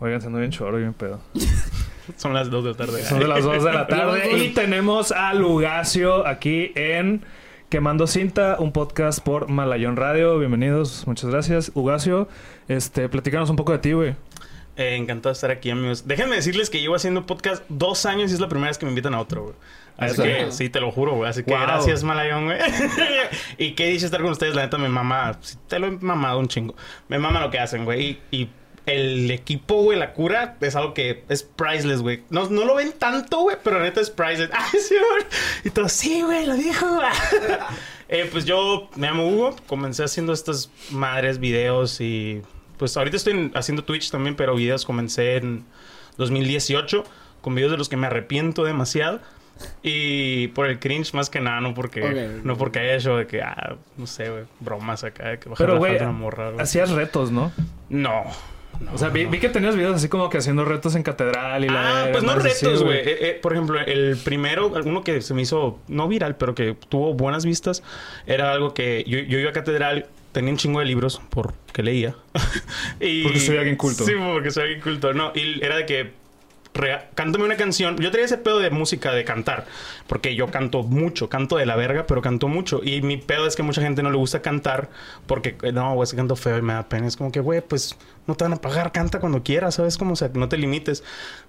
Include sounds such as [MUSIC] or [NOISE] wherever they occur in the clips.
Oigan, siendo bien choro y bien pedo. [LAUGHS] Son las 2 de la tarde. Son de las 2 de la [LAUGHS] tarde. y tenemos a Lugacio aquí en Quemando Cinta, un podcast por Malayón Radio. Bienvenidos, muchas gracias. Lugacio, este, platícanos un poco de ti, güey. Eh, encantado de estar aquí, amigos. Déjenme decirles que llevo haciendo podcast dos años y es la primera vez que me invitan a otro, güey. Así que, sí, te lo juro, güey. Así que gracias, Malayón, güey. [LAUGHS] y qué dice estar con ustedes, la neta, me mama. Te lo he mamado un chingo. Me mama lo que hacen, güey. y el equipo, güey, la cura es algo que es priceless, güey. No, no lo ven tanto, güey, pero neta es priceless. [LAUGHS] ¡Ay, señor! Y todo, sí, güey, lo dijo. [LAUGHS] eh, pues yo me llamo Hugo, comencé haciendo estas madres videos y pues ahorita estoy haciendo Twitch también, pero videos comencé en 2018 con videos de los que me arrepiento demasiado. Y por el cringe más que nada, no porque, no porque haya hecho de que, ah, no sé, güey, bromas acá, de que bajar Pero, güey, hacías retos, ¿no? No o sea, vi, que tenías videos así como que haciendo retos en catedral y la... Ah, pues no retos, güey. Eh, eh, por ejemplo, el primero, alguno que se me hizo, no viral, pero que tuvo buenas vistas, era algo que yo, yo iba a catedral, tenía un chingo de libros porque leía. [LAUGHS] y... Porque soy alguien culto. Sí, porque soy alguien culto. No, y era de que cántame una canción. Yo tenía ese pedo de música, de cantar, porque yo canto mucho, canto de la verga, pero canto mucho. Y mi pedo es que mucha gente no le gusta cantar porque, no, güey, que canto feo y me da pena. Es como que, güey, pues no te van a pagar, canta cuando quieras, ¿sabes? Como, o sea, no te limites.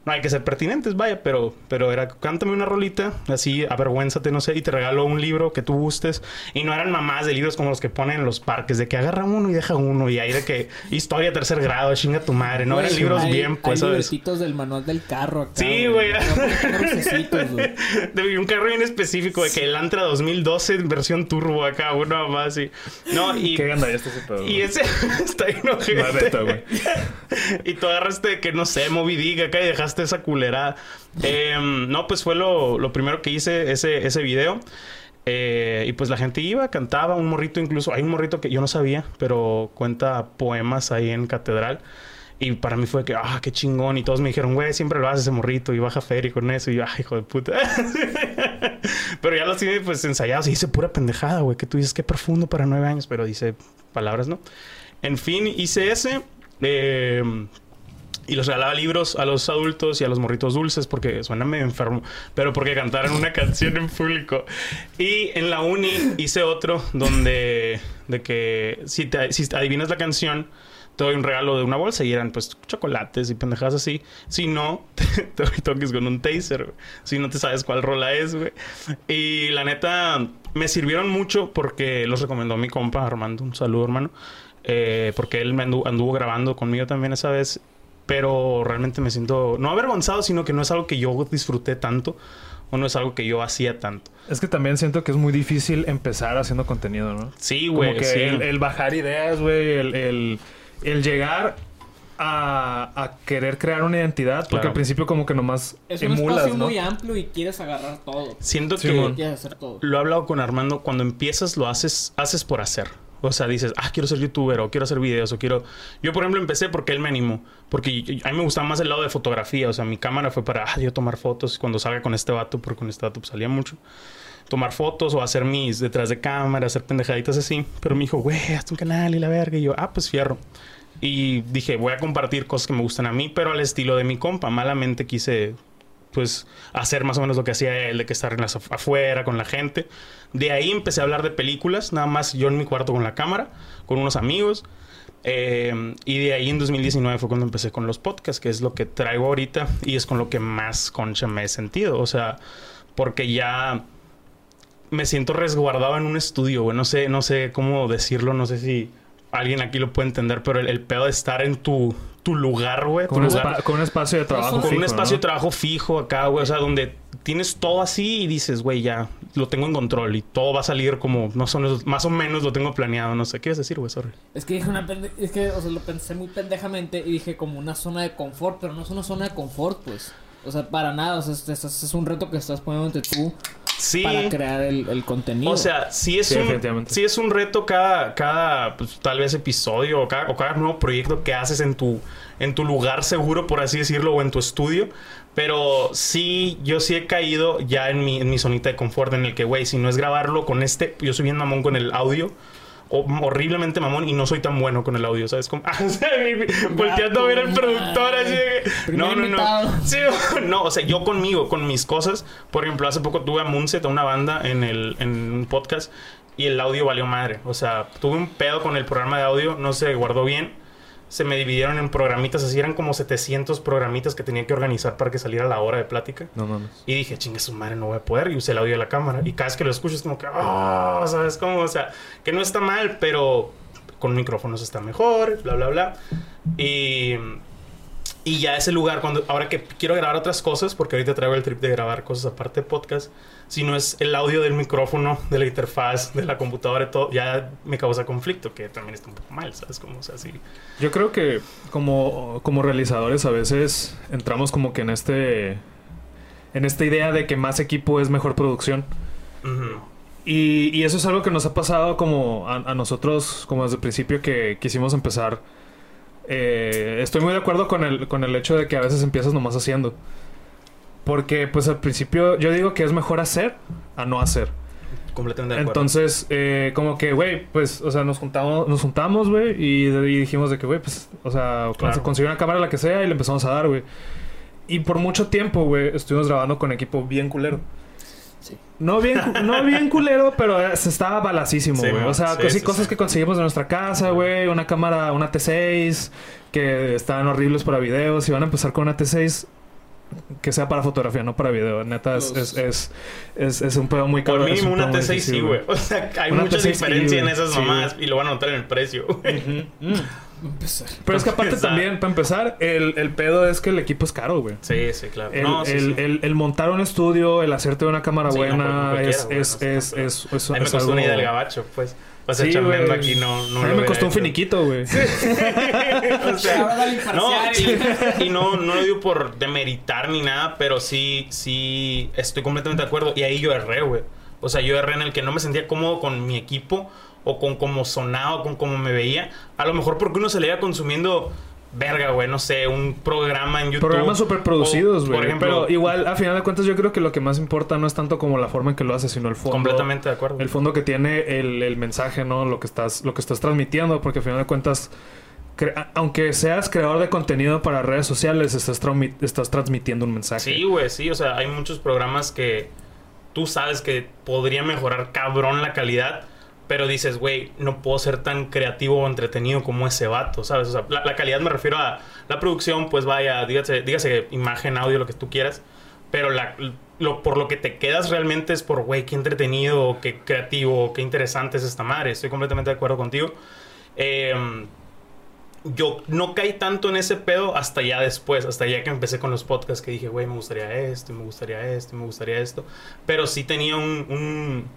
No hay que ser pertinentes, vaya, pero, pero era, cántame una rolita, así, avergüénzate, no sé, y te regalo un libro que tú gustes. Y no eran mamás de libros como los que ponen en los parques, de que agarra uno y deja uno, y ahí de que historia tercer grado, chinga tu madre, no eran libros bien, pues, hay ¿sabes? del manual del carro acá. Sí, güey. [LAUGHS] De un carro bien específico, de que el Antra 2012 versión turbo acá, uno más y. No, [LAUGHS] y. ¿Qué anda este pedo? Y ese [LAUGHS] está ahí güey. Y tú agarraste que no sé, Moby acá y dejaste esa culerada. Em, no, pues fue lo, lo, primero que hice ese, ese video. Eh, y pues la gente iba, cantaba, un morrito incluso. Hay un morrito que yo no sabía, pero cuenta poemas ahí en catedral. Y para mí fue que, ah, qué chingón. Y todos me dijeron, güey, siempre lo haces ese morrito y baja feria con eso. Y yo, ay, hijo de puta. [LAUGHS] pero ya lo tiene pues ensayados y dice pura pendejada, güey. Que tú dices, qué profundo para nueve años. Pero dice palabras, ¿no? En fin, hice ese. Eh, y los regalaba libros a los adultos y a los morritos dulces porque suena medio enfermo, pero porque cantaran una [LAUGHS] canción en público. Y en la uni hice otro donde de que si, te, si adivinas la canción, te doy un regalo de una bolsa y eran pues chocolates y pendejadas así. Si no, [LAUGHS] te, doy toques con un taser, Si no te sabes cuál rola es, güey. Y la neta, me sirvieron mucho porque los recomendó mi compa Armando. Un saludo, hermano. Eh, porque él me anduvo, grabando conmigo también esa vez. Pero realmente me siento, no avergonzado, sino que no es algo que yo disfruté tanto o no es algo que yo hacía tanto. Es que también siento que es muy difícil empezar haciendo contenido, ¿no? Sí, güey. El, bajar ideas, güey, el, el, llegar a, querer crear una identidad, porque al principio como que nomás es un espacio muy amplio y quieres agarrar todo. Siento que lo he hablado con Armando, cuando empiezas lo haces, haces por hacer. O sea, dices, ah, quiero ser youtuber o quiero hacer videos o quiero... Yo, por ejemplo, empecé porque él me animó. Porque a mí me gustaba más el lado de fotografía. O sea, mi cámara fue para, ah, yo tomar fotos cuando salga con este vato, porque con este vato pues, salía mucho. Tomar fotos o hacer mis detrás de cámara, hacer pendejaditas así. Pero me dijo, güey, hazte un canal y la verga. Y yo, ah, pues fierro. Y dije, voy a compartir cosas que me gustan a mí, pero al estilo de mi compa. Malamente quise pues hacer más o menos lo que hacía él, de que estar en las afuera con la gente. De ahí empecé a hablar de películas, nada más yo en mi cuarto con la cámara, con unos amigos. Eh, y de ahí en 2019 fue cuando empecé con los podcasts, que es lo que traigo ahorita y es con lo que más concha me he sentido. O sea, porque ya me siento resguardado en un estudio, No sé, no sé cómo decirlo, no sé si alguien aquí lo puede entender, pero el pedo de estar en tu tu lugar, güey. Con, un espacio de trabajo Con un espacio de trabajo fijo acá, güey. O sea, donde tienes todo así y dices, güey, ya lo tengo en control y todo va a salir como no son más o menos lo tengo planeado. No sé, ¿qué quieres decir, güey? Sorry. Es que dije una es que, o sea, lo pensé muy pendejamente y dije como una zona de confort, pero no es una zona de confort, pues. O sea, para nada. O sea, es, es un reto que estás poniendo entre tú sí. para crear el, contenido. O sea, sí es, un, sí es un reto cada, cada pues, tal vez episodio o cada, o cada nuevo proyecto que haces en tu, en tu lugar seguro, por así decirlo, o en tu estudio. Pero sí, yo sí he caído ya en mi, en mi zonita de confort en el que, güey, si no es grabarlo con este, yo soy bien mamón con el audio. Horriblemente mamón y no soy tan bueno con el audio, ¿sabes? Como, [LAUGHS] volteando a ver al productor así de No, no, no. Sí, [LAUGHS] no, o sea, yo conmigo, con mis cosas. Por ejemplo, hace poco tuve a Moonset, a una banda, en, el, en un podcast y el audio valió madre. O sea, tuve un pedo con el programa de audio, no se guardó bien se me dividieron en programitas, así eran como 700 programitas que tenía que organizar para que saliera la hora de plática. No mames. Y dije, chingue su madre, no voy a poder. Y usé el audio de la cámara. Y cada vez que lo escucho es como que, oh, ¿sabes cómo? O sea, que no está mal, pero con micrófonos está mejor, bla, bla, bla. Y y ya ese lugar, cuando ahora que quiero grabar otras cosas, porque ahorita traigo el trip de grabar cosas aparte de podcast, si no es el audio del micrófono, de la interfaz, de la computadora y todo, ya me causa conflicto, que también está un poco mal, ¿sabes? Como, o sea, sí. Yo creo que como, como realizadores a veces entramos como que en este... En esta idea de que más equipo es mejor producción. y, y, eso es algo que nos ha pasado como a, a nosotros, como desde el principio que quisimos empezar eh, estoy muy de acuerdo con el, con el hecho de que a veces empiezas nomás haciendo. Porque, pues al principio, yo digo que es mejor hacer a no hacer. Completamente de acuerdo. Entonces, eh, como que, güey, pues, o sea, nos juntamos, nos juntamos, güey, y, dijimos de que, güey, pues, o sea, conseguir una cámara, la que sea, y le empezamos a dar, güey. Y por mucho tiempo, güey, estuvimos grabando con equipo bien culero. No bien, no bien culero, pero estaba balacísimo, güey. o sea, cosas que conseguimos de nuestra casa, güey. Una cámara, una T6, que estaban horribles para videos. Y van a empezar con una T6 que sea para fotografía, no para video. Neta, es, es, es, es, un pedo muy caro. Por mí, una T6 sí, güey. [LAUGHS] O sea, hay mucha diferencia en esas mamás y lo van a notar en el precio. [LAUGHS] Pero es que aparte también, para empezar, el, el, pedo es que el equipo es caro, güey. Sí, sí, claro. El, no, el, el, montar un estudio, el hacerte una cámara buena, es, es, es, es, es, A mí me costó una idea del gabacho, pues. O sea, sí, aquí no, no A mí me costó un finiquito, güey. [LAUGHS] o sea, no, y, y, no, no lo digo por demeritar ni nada, pero sí, sí estoy completamente de acuerdo. Y ahí yo erré, güey. O sea, yo erré en el que no me sentía cómodo con mi equipo o con cómo sonaba o con cómo me veía. A lo mejor porque uno se le iba consumiendo verga, güey, no sé, un programa en YouTube. Programas súper producidos, güey. Por ejemplo, pero igual, a final de cuentas, yo creo que lo que más importa no es tanto como la forma en que lo haces, sino el fondo. Completamente de acuerdo. El fondo que tiene el, mensaje, ¿no? Lo que estás, lo que estás transmitiendo, porque a final de cuentas, aunque seas creador de contenido para redes sociales, estás, estás transmitiendo un mensaje. Sí, güey, sí. O sea, hay muchos programas que tú sabes que podría mejorar cabrón la calidad pero dices, güey, no puedo ser tan creativo o entretenido como ese vato, ¿sabes? O sea, la, calidad me refiero a la producción, pues vaya, dígase, dígase imagen, audio, lo que tú quieras. Pero por lo que te quedas realmente es por, güey, qué entretenido, qué creativo, qué interesante es esta madre. Estoy completamente de acuerdo contigo. Em, yo no caí tanto en ese pedo hasta ya después, hasta ya que empecé con los podcasts que dije, güey, me gustaría esto, me gustaría esto, me gustaría esto. Pero sí tenía un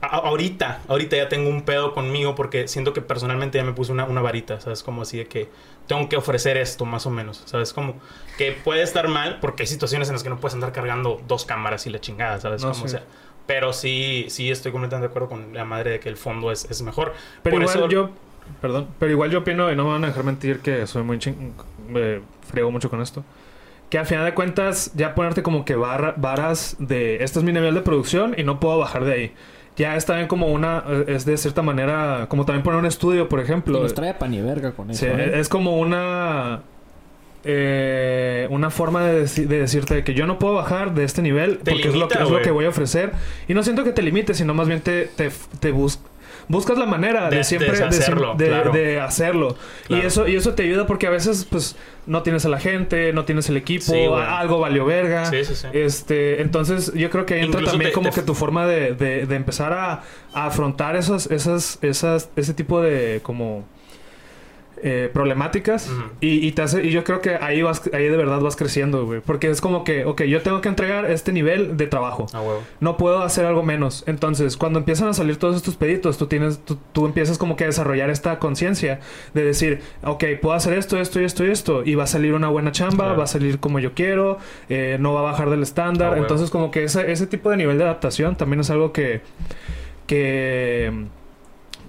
ahorita, ahorita ya tengo un pedo conmigo porque siento que personalmente ya me puse una, una, varita, ¿sabes? Como así de que tengo que ofrecer esto, más o menos, ¿sabes? Como que puede estar mal porque hay situaciones en las que no puedes andar cargando dos cámaras y la chingada, ¿sabes? como, sea, pero sí, sí estoy completamente de acuerdo con la madre de que el fondo es, es mejor. Pero igual yo, perdón, pero igual yo opino, y no me van a dejar mentir que soy muy ching... me frego mucho con esto que al final de cuentas ya ponerte como que varas de este es mi nivel de producción y no puedo bajar de ahí ya está bien como una, es de cierta manera, como también poner un estudio, por ejemplo. Y nos trae pan y verga con eso. Sí, ¿eh? es como una, eh, una forma de, decirte que yo no puedo bajar de este nivel porque es, lo que, es, lo que, voy a ofrecer. Y no siento que te limite, sino más bien te, te, te, buscas la manera de, siempre de hacerlo, de, hacerlo. Y eso y eso te ayuda porque a veces pues no tienes a la gente, no tienes el equipo, algo valió verga. este, entonces yo creo que entra también como que tu forma de, de, empezar a, a, afrontar esas esas esas ese tipo de como eh, problemáticas y, y, te hace, y yo creo que ahí vas ahí de verdad vas creciendo, güey. Porque es como que, ok, yo tengo que entregar este nivel de trabajo. No puedo hacer algo menos. Entonces, cuando empiezan a salir todos estos peditos, tú tienes, tú, empiezas como que a desarrollar esta conciencia de decir, ok, puedo hacer esto, esto y esto y esto. Y va a salir una buena chamba, va a salir como yo quiero, eh, no va a bajar del estándar. Entonces, como que ese, ese tipo de nivel de adaptación también es algo que, que,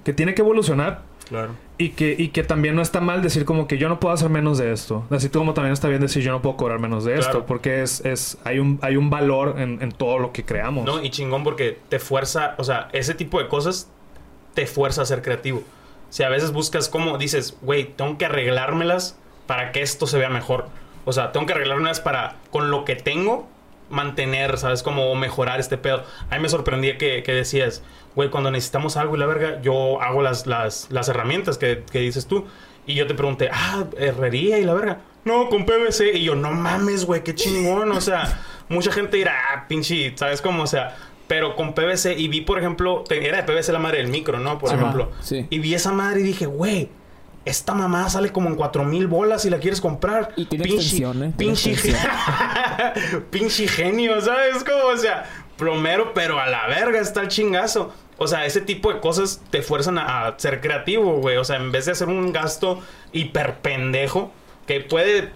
que tiene que evolucionar. Claro. Y que, y que también no está mal decir como que yo no puedo hacer menos de esto. Así como también está bien decir yo no puedo cobrar menos de esto. Porque es, es, hay un, hay un valor en, en, todo lo que creamos. No, y chingón porque te fuerza, o sea, ese tipo de cosas te fuerza a ser creativo. Si a veces buscas como dices, güey, tengo que arreglármelas para que esto se vea mejor. O sea, tengo que arreglármelas para, con lo que tengo, mantener, ¿sabes? Como mejorar este pedo. A mí me sorprendía que, que decías, güey, cuando necesitamos algo y la verga, yo hago las, las, las herramientas que, que dices tú. Y yo te pregunté, ah, herrería y la verga. No, con PVC. Y yo, no mames, güey, qué chingón. O sea, mucha gente dirá, ah, pinche, ¿sabes cómo? O sea, pero con PVC. Y vi, por ejemplo, era de PVC la madre del micro, ¿no? Por Ajá, ejemplo. sí. Y vi esa madre y dije, güey, esta mamá sale como en cuatro mil bolas si la quieres comprar. Y tiene extensión, ¿eh? Pinche, [LAUGHS] pinche genio, ¿sabes? Como, o sea, plomero, pero a la verga está el chingazo. O sea, ese tipo de cosas te fuerzan a, a ser creativo, güey. O sea, en vez de hacer un gasto hiper pendejo, que puede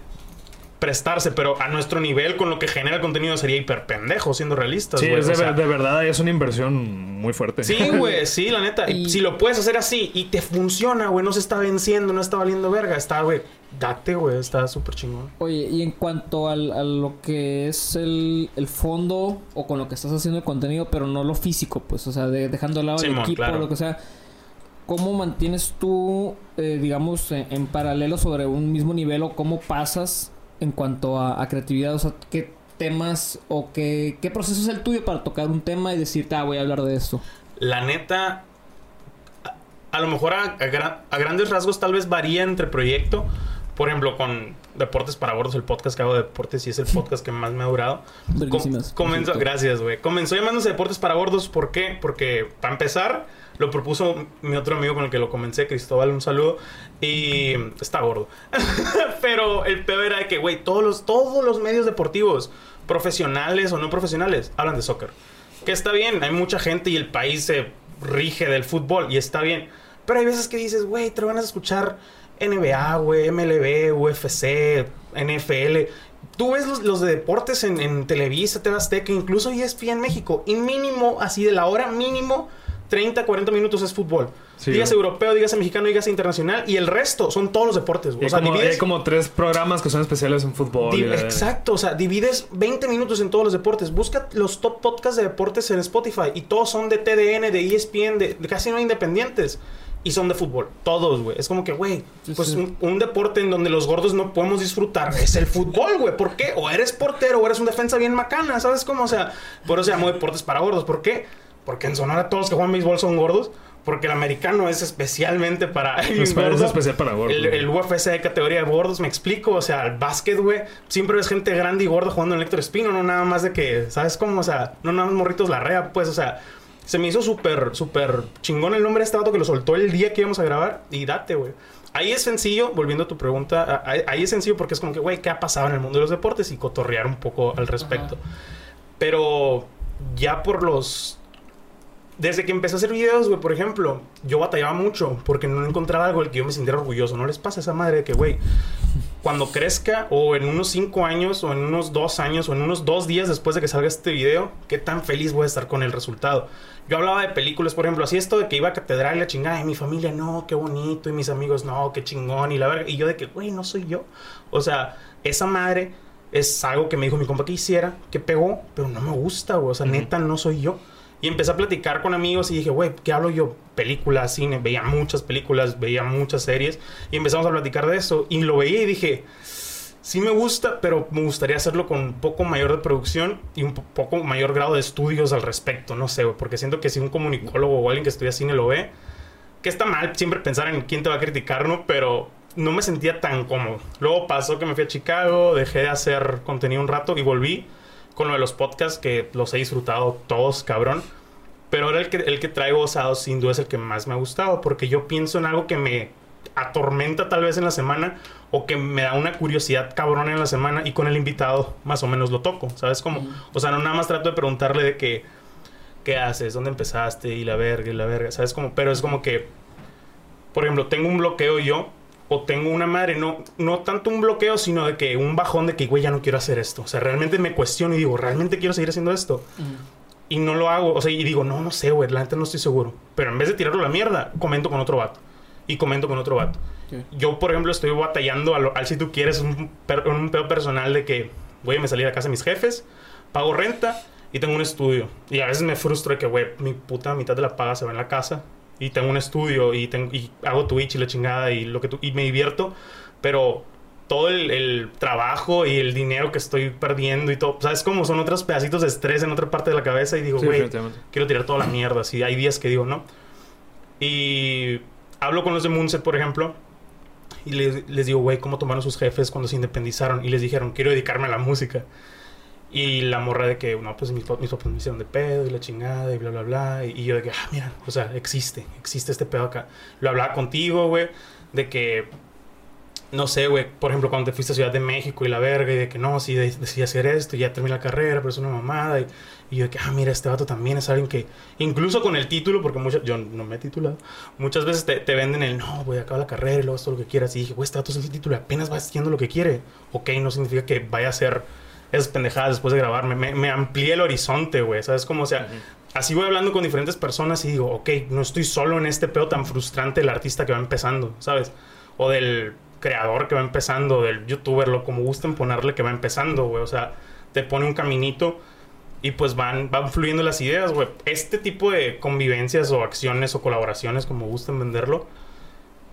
prestarse, pero a nuestro nivel, con lo que genera el contenido, sería hiper pendejo, siendo realistas, Sí, es de, O sea, ver- de verdad, es una inversión muy fuerte. Sí, [LAUGHS] güey, sí, la neta. Y- Si lo puedes hacer así y te funciona, güey, no se está venciendo, no está valiendo verga, está, güey, date, güey, está súper chingón. Oye, y en cuanto al, a lo que es el, el fondo o con lo que estás haciendo el contenido, pero no lo físico, pues, o sea, de- dejando de lado el Simón, equipo claro. o lo que sea, ¿cómo mantienes tú, eh, digamos, en, en paralelo sobre un mismo nivel o cómo pasas en cuanto a, a creatividad? O sea, ¿qué temas o qué, qué proceso es el tuyo para tocar un tema y decirte, ah, voy a hablar de esto? La neta, a, a lo mejor a, a gra- a grandes rasgos tal vez varía entre proyecto. Por ejemplo, con Deportes para Gordos, el podcast que hago de deportes y es el [LAUGHS] podcast que más me ha durado. Com- comenzó, gracias, güey. Comenzó llamándose Deportes para Gordos. ¿Por qué? Porque, para empezar, lo propuso mi otro amigo con el que lo comencé, Cristóbal, un saludo. Y está gordo. [LAUGHS] Pero el peor era que, güey, todos los, todos los medios deportivos, profesionales o no profesionales, hablan de soccer. Que está bien, hay mucha gente y el país se rige del fútbol y está bien. Pero hay veces que dices, güey, te van a escuchar NBA, güey, MLB, UFC, NFL. Tú ves los, los de deportes en, en Televisa, TV Azteca, incluso ESPN México. Y mínimo, así de la hora, mínimo 30, 40 minutos es fútbol. Sí, dígase güey. europeo, dígase mexicano, dígase internacional. Y el resto son todos los deportes. güey. O sea, como, divides- hay como tres programas que son especiales en fútbol. Exacto, o sea, divides 20 minutos en todos los deportes. Busca los top podcasts de deportes en Spotify y todos son de TDN, de ESPN, de, de casi no independientes. Y son de fútbol. Todos, güey. Es como que, güey, pues. Un, un deporte en donde los gordos no podemos disfrutar es el fútbol, güey. ¿Por qué? O eres portero o eres un defensa bien macana, ¿sabes cómo? O sea, por eso se llamó deportes para gordos. ¿Por qué? Porque en Sonora todos los que juegan béisbol son gordos. Porque el americano es especialmente para Es para- es gordo. especial para gordos. El, el UFC de categoría de gordos, me explico. O sea, el básquet, güey. Siempre ves gente grande y gorda jugando en Héctor Espino. No nada más de que, ¿sabes cómo? O sea, no nada más morritos la rea, pues. O sea, se me hizo súper, súper chingón el nombre de este vato que lo soltó el día que íbamos a grabar. Y date, güey. Ahí es sencillo, volviendo a tu pregunta, ahí es sencillo porque es como que, güey, ¿qué ha pasado en el mundo de los deportes? Y cotorrear un poco al respecto. Pero ya por los desde que empecé a hacer videos, güey, por ejemplo, yo batallaba mucho porque no encontraba algo del que yo me sintiera orgulloso. ¿No les pasa esa madre de que, güey, cuando crezca o en unos 5 años o en unos 2 años o en unos 2 días después de que salga este video, qué tan feliz voy a estar con el resultado? Yo hablaba de películas, por ejemplo, así esto de que iba a catedral y la chingada, y mi familia, no, qué bonito, y mis amigos, no, qué chingón, y la verga, y yo de que, güey, no soy yo. O sea, esa madre es algo que me dijo mi compa que hiciera, que pegó, pero no me gusta, güey, o sea, neta, no soy yo. Y empecé a platicar con amigos y dije, güey, ¿qué hablo yo? Películas, cine, veía muchas películas, veía muchas series y empezamos a platicar de eso y lo veía y dije, sí me gusta, pero me gustaría hacerlo con un poco mayor de producción y un po- poco mayor grado de estudios al respecto, no sé, güey, porque siento que si un comunicólogo o alguien que estudia cine lo ve, que está mal siempre pensar en quién te va a criticar, ¿no? Pero no me sentía tan cómodo. Luego pasó que me fui a Chicago, dejé de hacer contenido un rato y volví con lo de los podcasts que los he disfrutado todos, cabrón. Pero ahora el que, el que traigo osado sin duda es el que más me ha gustado porque yo pienso en algo que me atormenta tal vez en la semana o que me da una curiosidad cabrona en la semana y con el invitado más o menos lo toco, ¿sabes cómo? O sea, no nada más trato de preguntarle de que ¿qué haces? ¿Dónde empezaste? Y la verga, y la verga, ¿sabes cómo? Pero es como que por ejemplo, tengo un bloqueo yo o tengo una madre, no, no tanto un bloqueo, sino de que un bajón de que, güey, ya no quiero hacer esto. O sea, realmente me cuestiono y digo, ¿realmente quiero seguir haciendo esto? Y no lo hago. O sea, y digo, no, no sé, güey, la neta no estoy seguro. Pero en vez de tirarlo a la mierda, comento con otro vato. Y comento con otro vato. Ok. Yo, por ejemplo, estoy batallando al, al si tú quieres un, per- un pedo personal de que a me salir a casa de mis jefes, pago renta y tengo un estudio. Y a veces me frustro de que, güey, mi puta mitad de la paga se va en la casa y tengo un estudio y, tengo, y hago Twitch y la chingada y lo que tú, y me divierto, pero todo el, trabajo y el dinero que estoy perdiendo y todo, ¿sabes cómo son otros pedacitos de estrés en otra parte de la cabeza? Y digo, güey, quiero tirar toda la mierda. Así hay días que digo, ¿no? Y hablo con los de Moonset, por ejemplo, y les, les digo, güey, ¿cómo tomaron sus jefes cuando se independizaron? Y les dijeron, quiero dedicarme a la música. Y la morra de que, no, pues mis, papás me hicieron de pedo y la chingada y bla, bla, bla. Y, yo de que, ah, mira, o sea, existe, existe este pedo acá. Lo hablaba contigo, güey, de que no sé, güey, por ejemplo, cuando te fuiste a Ciudad de México y la verga, y de que no, sí, decidí hacer esto, y ya terminé la carrera, pero es una mamada, y, y, yo de que, ah, mira, este vato también es alguien que, incluso con el título, porque muchas, yo no me he titulado, muchas veces te, venden el, no, voy a acabar la carrera y luego esto lo que quieras, y dije, güey, este vato es el título y apenas va haciendo lo que quiere, ok, no significa que vaya a hacer esas pendejadas después de grabarme, me, me amplié el horizonte, güey, ¿sabes? Como, o sea, así voy hablando con diferentes personas y digo, ok, no estoy solo en este pedo tan frustrante del artista que va empezando, ¿sabes? O del creador que va empezando, del youtuber, lo como gusten ponerle que va empezando, güey. O sea, te pone un caminito y pues van, van fluyendo las ideas, güey. Este tipo de convivencias o acciones o colaboraciones, como gusten venderlo,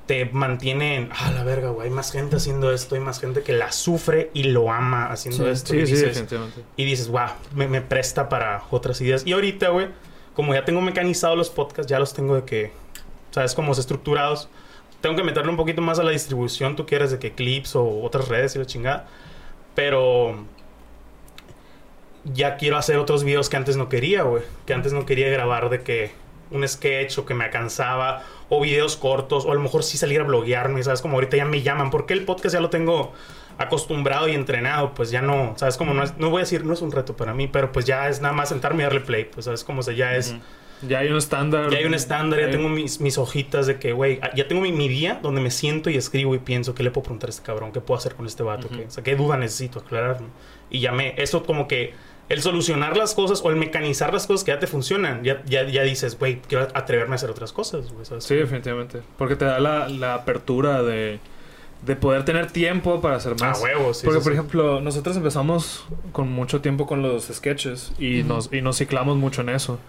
te mantienen, ah, la verga, güey, hay más gente haciendo esto, hay más gente que la sufre y lo ama haciendo esto. y, dices, y dices, wow, me, me presta para otras ideas. Y ahorita, güey, como ya tengo mecanizado los podcasts, ya los tengo de que, ¿sabes? Como estructurados tengo que meterle un poquito más a la distribución, tú quieres, de que clips o otras redes y la chingada. Pero ya quiero hacer otros videos que antes no quería, güey. Que antes no quería grabar de que un sketch o que me cansaba o videos cortos o a lo mejor sí salir a bloguearme, ¿sabes? Como ahorita ya me llaman, porque el podcast ya lo tengo acostumbrado y entrenado, pues ya no, ¿sabes? Como no, es, no voy a decir, no es un reto para mí, pero pues ya es nada más sentarme y darle play, pues, ¿sabes? Como se ya es... Ya hay un estándar. Ya hay un estándar, ya tengo mis, mis hojitas de que, güey, ya tengo mi, mi, día donde me siento y escribo y pienso, ¿qué le puedo preguntar a este cabrón? ¿Qué puedo hacer con este vato? ¿Qué, o sea, ¿qué duda necesito aclarar? Y ya me, eso como que el solucionar las cosas o el mecanizar las cosas que ya te funcionan, ya, ya, ya dices, güey, quiero atreverme a hacer otras cosas. Sí, definitivamente. Porque te da la, la apertura de, de, poder tener tiempo para hacer más. Ah, huevos, sí. Porque, por ejemplo, nosotros empezamos con mucho tiempo con los sketches y, nos, y nos ciclamos mucho en eso.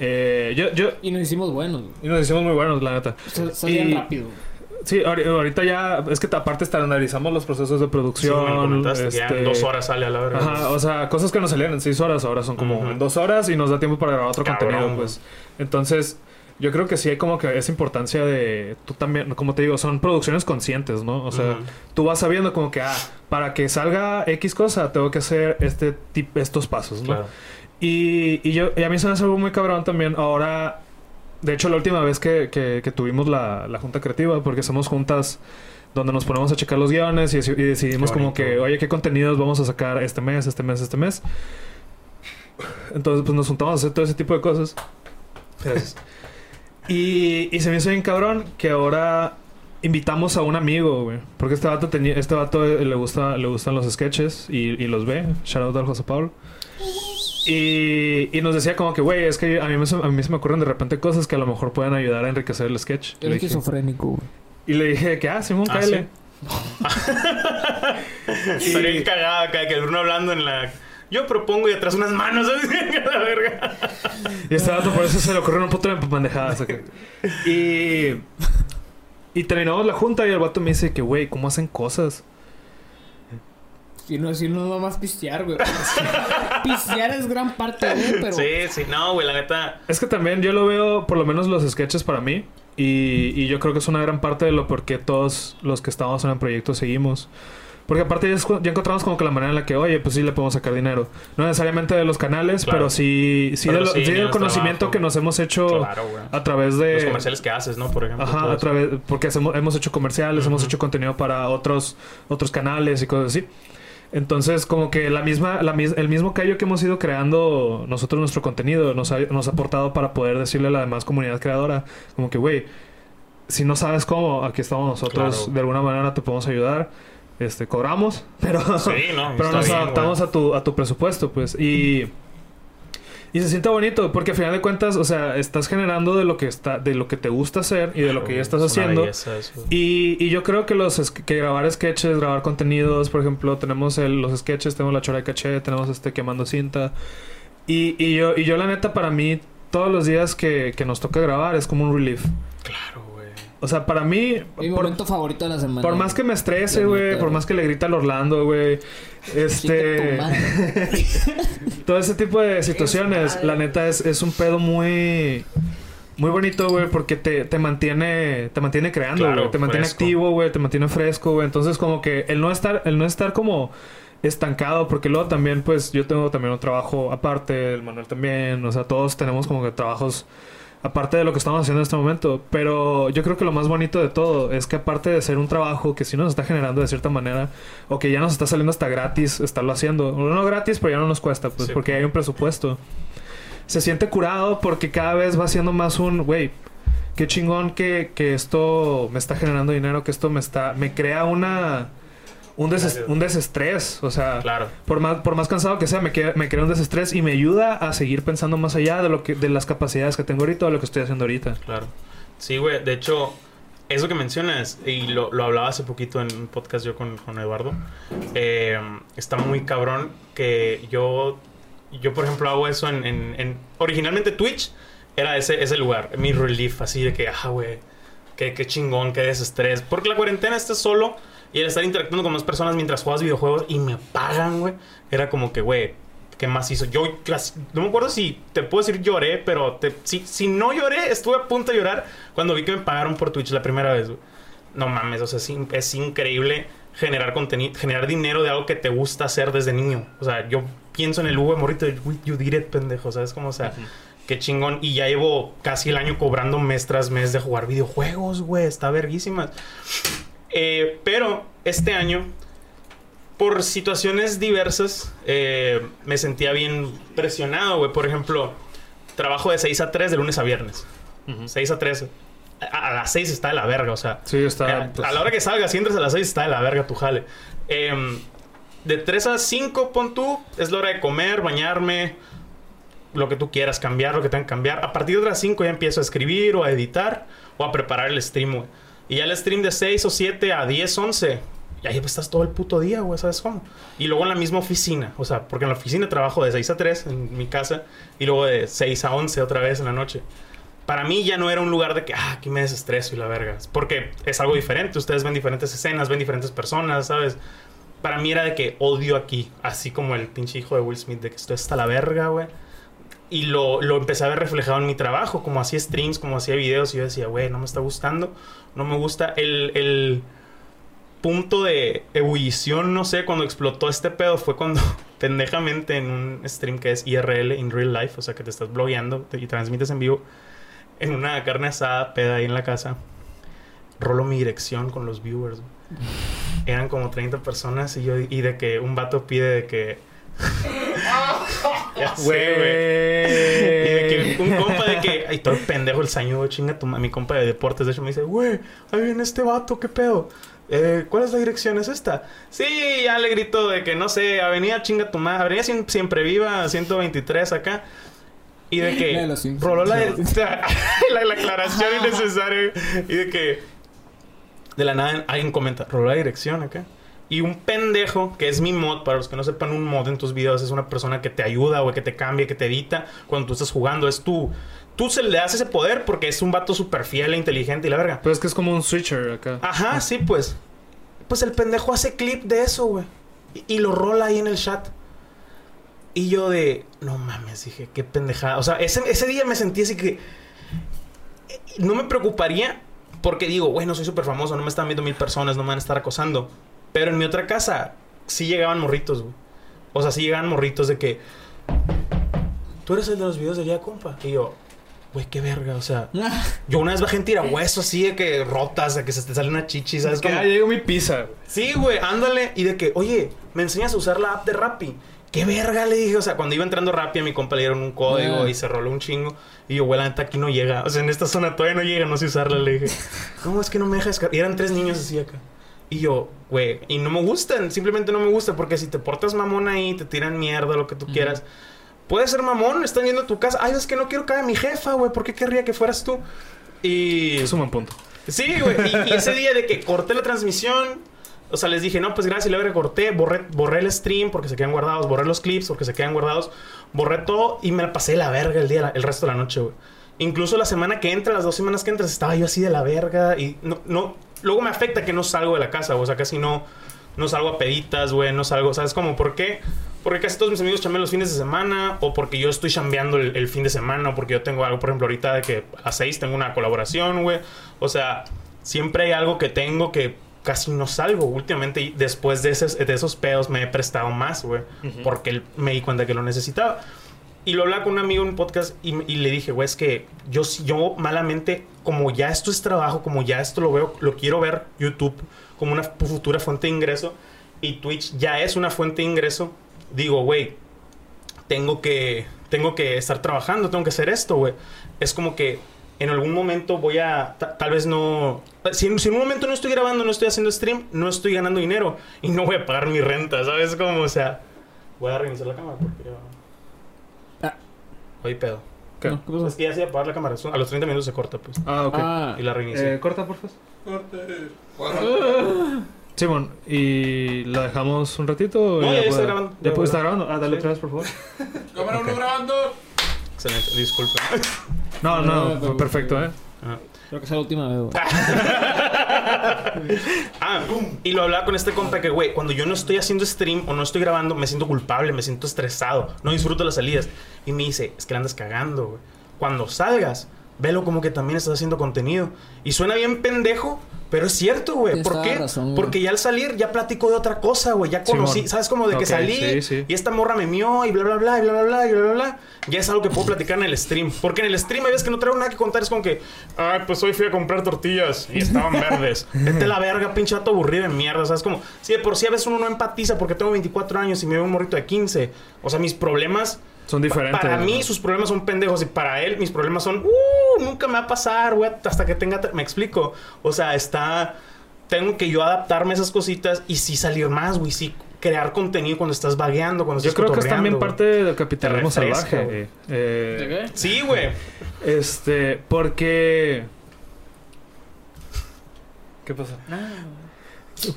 Eh, yo, yo, y nos hicimos buenos. Y nos hicimos muy buenos, la neta. Salían rápido. Sí, ahorita ya, es que aparte estandarizamos los procesos de producción. Sí, este... en dos horas sale a la verdad. Ajá, o sea, cosas que nos salían en seis horas, ahora son como en dos horas y nos da tiempo para grabar otro contenido, pues. Entonces, yo creo que sí hay como que esa importancia de, tú también, como te digo, son producciones conscientes, ¿no? O sea, tú vas sabiendo como que, ah, para que salga X cosa, tengo que hacer este tipo, estos pasos, ¿no? Claro. Y, y, yo, y a mí se me hace algo muy cabrón también. Ahora, de hecho, la última vez que, que, tuvimos la, la, junta creativa, porque hacemos juntas donde nos ponemos a checar los guiones y, y decidimos como que, oye, ¿qué contenidos vamos a sacar este mes, este mes, este mes? Entonces, pues nos juntamos a hacer todo ese tipo de cosas. Gracias. y, y se me hizo bien cabrón que ahora invitamos a un amigo, güey. Porque este vato, tenía, este vato le, gusta, le gustan los sketches y, y los ve. Shout out al José Pablo. Y, y nos decía como que, güey, es que a mí, me, a mí se me ocurren de repente cosas que a lo mejor pueden ayudar a enriquecer el sketch. El esquizofrénico, güey. Y le dije que, ah, Simón, ¿Ah, cállale. [LAUGHS] Estaría bien cagada que el Bruno hablando en la... Yo propongo y atrás unas manos, [LAUGHS] la verga. Y este dato por eso se le ocurrió un puto de pendejadas. Y... Y terminamos la junta y el vato me dice que, güey, ¿cómo hacen cosas? Si no, si no, no más pistear, güey. [LAUGHS] pistear es gran parte, güey, pero... Sí, sí. No, güey, la neta... Es que también yo lo veo, por lo menos los sketches para mí. Y, y yo creo que es una gran parte de lo por qué todos los que estamos en el proyecto seguimos. Porque aparte ya, encontramos como que la manera en la que, oye, pues sí le podemos sacar dinero. No necesariamente de los canales, pero sí, sí, del conocimiento que nos hemos hecho a través de... Los comerciales que haces, ¿no? Por ejemplo. Ajá, a través... Porque hacemos, hemos hecho comerciales, hemos hecho contenido para otros, otros canales y cosas así. Entonces, como que la misma, la, el mismo callo que hemos ido creando nosotros nuestro contenido nos ha, nos ha aportado para poder decirle a la demás comunidad creadora, como que, güey, si no sabes cómo, aquí estamos nosotros, de alguna manera te podemos ayudar. Este, cobramos, [LAUGHS] pero, pero nos adaptamos a tu, a tu presupuesto, pues. Y y se siente bonito, porque al final de cuentas, o sea, estás generando de lo que está, de lo que te gusta hacer y de lo que ya estás haciendo. Y, y, yo creo que los que grabar sketches, grabar contenidos, por ejemplo, tenemos el, los sketches, tenemos la chora de caché, tenemos este quemando cinta. Y, y yo, y yo la neta, para mí, todos los días que, que nos toca grabar es como un relief. Claro. O sea, para mí... Mi por- momento favorito de la semana. Por más que me estrese, güey, por más que le grita al Orlando, güey. Este. [LAUGHS] todo ese tipo de situaciones, la neta es, es un pedo muy. Muy bonito, güey, porque te, te mantiene te mantiene creando, Claro, güey. Te mantiene fresco. activo, güey. Te mantiene fresco, güey. Entonces, como que el no estar, el no estar como estancado, porque luego también, pues, yo tengo también un trabajo aparte, el Manuel también. O sea, todos tenemos como que trabajos aparte de lo que estamos haciendo en este momento. Pero yo creo que lo más bonito de todo es que aparte de ser un trabajo que sí nos está generando de cierta manera, o que ya nos está saliendo hasta gratis estarlo haciendo. No gratis, pero ya no nos cuesta, pues, Sí. porque hay un presupuesto. Se siente curado porque cada vez va siendo más un, güey, qué chingón que, que esto me está generando dinero, que esto me está, me crea una, un, des- Gracias. un desestrés. O sea, Claro. por más, por más cansado que sea, me, queda- me crea un desestrés y me ayuda a seguir pensando más allá de lo que, de las capacidades que tengo ahorita o de lo que estoy haciendo ahorita. Claro. Sí, güey. De hecho, eso que mencionas, y lo, lo hablaba hace poquito en un podcast yo con, con Eduardo, eh, está muy cabrón que yo, yo por ejemplo, hago eso en... en- en- originalmente Twitch era ese, ese lugar, mi relief, así de que, ah, güey, qué, qué chingón, qué desestrés. Porque la cuarentena estás solo y el estar interactuando con más personas mientras juegas videojuegos y me pagan, güey, era como que, güey, ¿qué más hizo? Yo no me acuerdo si te puedo decir lloré, pero te- si, si no lloré, estuve a punto de llorar cuando vi que me pagaron por Twitch la primera vez, güey. No mames, o sea, es, es increíble generar contenido, generar dinero de algo que te gusta hacer desde niño. O sea, yo pienso en el de morrito de, "Güey, you did it, pendejo, ¿sabes? Como, o sea, qué chingón. Y ya llevo casi el año cobrando mes tras mes de jugar videojuegos, güey, está verguísimas. Eh, pero este año, por situaciones diversas, eh, me sentía bien presionado, güey. Por ejemplo, trabajo de 6 a 3 de lunes a viernes. 6 a 3. A, a las 6 está de la verga, o sea. Sí, está... Eh, pues, a la hora que salgas, si entras a las 6, está de la verga tu jale. Em, de 3 a 5, pon tú, es la hora de comer, bañarme, lo que tú quieras, cambiar lo que tengan que cambiar. A partir de las 5 ya empiezo a escribir o a editar o a preparar el stream, güey. Y ya el stream de 6 o 7 a 10, 11, y ahí estás todo el puto día, güey, ¿sabes cómo? Y luego en la misma oficina, o sea, porque en la oficina trabajo de 6 a 3 en mi casa y luego de 6 a 11 otra vez en la noche. Para mí ya no era un lugar de que, ah, aquí me desestreso y la verga. Porque es algo diferente. Ustedes ven diferentes escenas, ven diferentes personas, ¿sabes? Para mí era de que odio aquí. Así como el pinche hijo de Will Smith, de que estoy hasta la verga, güey. Y lo, lo empecé a ver reflejado en mi trabajo. Como hacía streams, como hacía videos. Y yo decía, güey, no me está gustando. No me gusta el... el punto de ebullición, no sé, cuando explotó este pedo fue cuando [LAUGHS] pendejamente en un stream que es IRL, in real life, o sea que te estás blogueando y transmites en vivo, en una carne asada, peda ahí en la casa, rolo mi dirección con los viewers. [LAUGHS] Eran como 30 personas y yo y de que un vato pide de que ya [LAUGHS] sé, güey. Y de que un compa de que, ay, todo el pendejo el sañudo, chinga tu Mi compa de deportes, de hecho, me dice, güey, ahí viene este vato, ¿qué pedo? Eh, ¿Cuál es la dirección? ¿Es esta? Sí, ya le grito de que, no sé, Avenida Chinga tu madre, Avenida Siem- Siempre Viva, 123 acá. Y de La de que roló [LAUGHS] [LAUGHS] la, la, la aclaración innecesaria. Y de que de la nada alguien comenta, roló la dirección acá. Y un pendejo, que es mi mod, para los que no sepan, un mod en tus videos es una persona que te ayuda o que te cambia, que te edita cuando tú estás jugando. Es tú. Tú se le das ese poder porque es un vato súper fiel e inteligente y la verga. Pero es que es como un switcher acá. Ajá, sí, pues. Pues el pendejo hace clip de eso, güey. Y, y lo rola ahí en el chat. Y yo de, no mames, dije, qué pendejada. O sea, ese, ese día me sentí así que... eh, No me preocuparía porque digo, bueno, soy súper famoso, no me están viendo mil personas, no me van a estar acosando. Pero en mi otra casa sí llegaban morritos, güey. O sea, sí llegaban morritos de que... Tú eres el de los videos de día, compa. Y yo, güey, qué verga, o sea... [LAUGHS] Yo una vez bajé en tirahueso así de que rotas, de que se te sale una chichi, ¿sabes? que ya llegó mi pizza. Sí, güey, ándale. Y de que, oye, ¿me enseñas a usar la app de Rappi? ¿Qué verga? Le dije, o sea, cuando iba entrando Rappi a mi compa le dieron un código Ah. y se roló un chingo. Y yo, güey, la neta aquí no llega. O sea, en esta zona todavía no llega, no sé usarla. Le dije, [LAUGHS] ¿cómo es que no me deja descargar? Y eran tres niños así acá. Y yo, güey, y no me gustan, simplemente no me gusta, porque si te portas mamón ahí, te tiran mierda, lo que tú quieras. Puedes ser mamón, están yendo a tu casa. Ay, es que no quiero que haga mi jefa, güey, ¿por qué querría que fueras tú? Y. Es un buen punto. Sí, güey. Y, y ese día de que corté la transmisión, o sea, les dije, no, pues gracias, le recorté, borré, borré el stream porque se quedan guardados, borré los clips porque se quedan guardados, borré todo y me la pasé la verga el día, el resto de la noche, güey. Incluso la semana que entra, las dos semanas que entras, estaba yo así de la verga y no, no, luego me afecta que no salgo de la casa, o sea, casi no, no salgo a peditas, güey, no salgo, ¿sabes cómo? ¿Por qué? Porque casi todos mis amigos chambean los fines de semana, o porque yo estoy chambeando el, fin de semana, o porque yo tengo algo, por ejemplo, ahorita de que a 6 tengo una colaboración, güey. O sea, siempre hay algo que tengo que casi no salgo. Últimamente, después de esos, de esos pedos, me he prestado más, güey. Porque me di cuenta que lo necesitaba. Y lo hablaba con un amigo en un podcast y, le dije, güey, es que yo, yo malamente, como ya esto es trabajo, como ya esto lo veo, lo quiero ver YouTube como una futura fuente de ingreso y Twitch ya es una fuente de ingreso, digo, güey, tengo que, tengo que estar trabajando, tengo que hacer esto, güey. Es como que en algún momento voy a, tal vez no, si, en un momento no estoy grabando, no estoy haciendo stream, no estoy ganando dinero y no voy a pagar mi renta, ¿sabes? Como, o sea, voy a reiniciar la cámara porque... Ah. Oye, pedo. ¿Qué? Es que ya se va a apagar la cámara. A los 30 minutos se corta, pues. Ah, ok. Ah. y la reinicia. Eh, corta, por favor. Corte. Simón, ¿y la dejamos un ratito? No, ya, está grabando. ¿Ya, puede estar grabando? Ah, dale otra vez, por favor. [LAUGHS] Cámara uno grabando. Excelente, disculpe. No, no, perfecto, ¿eh? Creo que es la última vez, güey. [LAUGHS] ah, y lo hablaba con este compa que, güey, cuando yo no estoy haciendo stream o no estoy grabando, me siento culpable, me siento estresado, no disfruto las salidas. Y me dice, es que le andas cagando, güey. Cuando salgas, velo como que también estás haciendo contenido. Y suena bien pendejo, pero es cierto, güey. ¿Por qué? Porque ya al salir ya platico de otra cosa, güey. Ya conocí, ¿sabes? Como de que salí y esta morra me mió y bla, bla, bla, y bla, bla, bla, y bla, bla, bla. Ya es algo que puedo platicar en el stream. Porque en el stream hay veces que no traigo nada que contar. Es como que, ay, pues hoy fui a comprar tortillas y estaban [LAUGHS] verdes. Vete la verga, pinche vato aburrido de mierda. ¿Sabes? Como, si de por sí a veces uno no empatiza porque tengo 24 años y me veo un morrito de 15. O sea, mis problemas son diferentes. para mí, sus problemas son pendejos. Y para él, mis problemas son, uh, nunca me va a pasar, güey, hasta que tenga. Me explico. O sea, está tengo que yo adaptarme a esas cositas y sí salir más, güey, sí crear contenido cuando estás vagueando, cuando estás Yo creo que es también parte del capitalismo salvaje. Eh, qué? Sí, güey. Este, porque... ¿Qué pasa?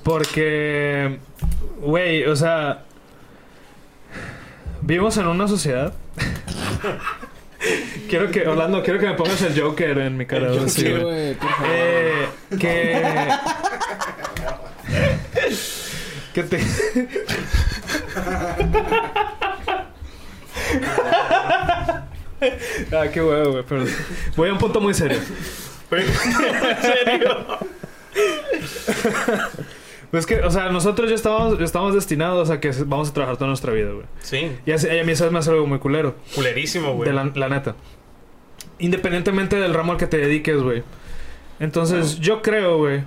Porque, güey, o sea, vivimos en una sociedad quiero que, Orlando, quiero que me pongas el Joker en mi cara. El sí, güey, eh, que. que te. ah, qué huevo, güey. Pero voy a un punto muy serio. ¿En serio? Pues que, o sea, nosotros ya estamos, estamos destinados a que vamos a trabajar toda nuestra vida, güey. Sí. Y a, mí eso me hace algo muy culero. Culerísimo, güey. De la, neta. Independientemente del ramo al que te dediques, güey. Entonces, yo creo, güey,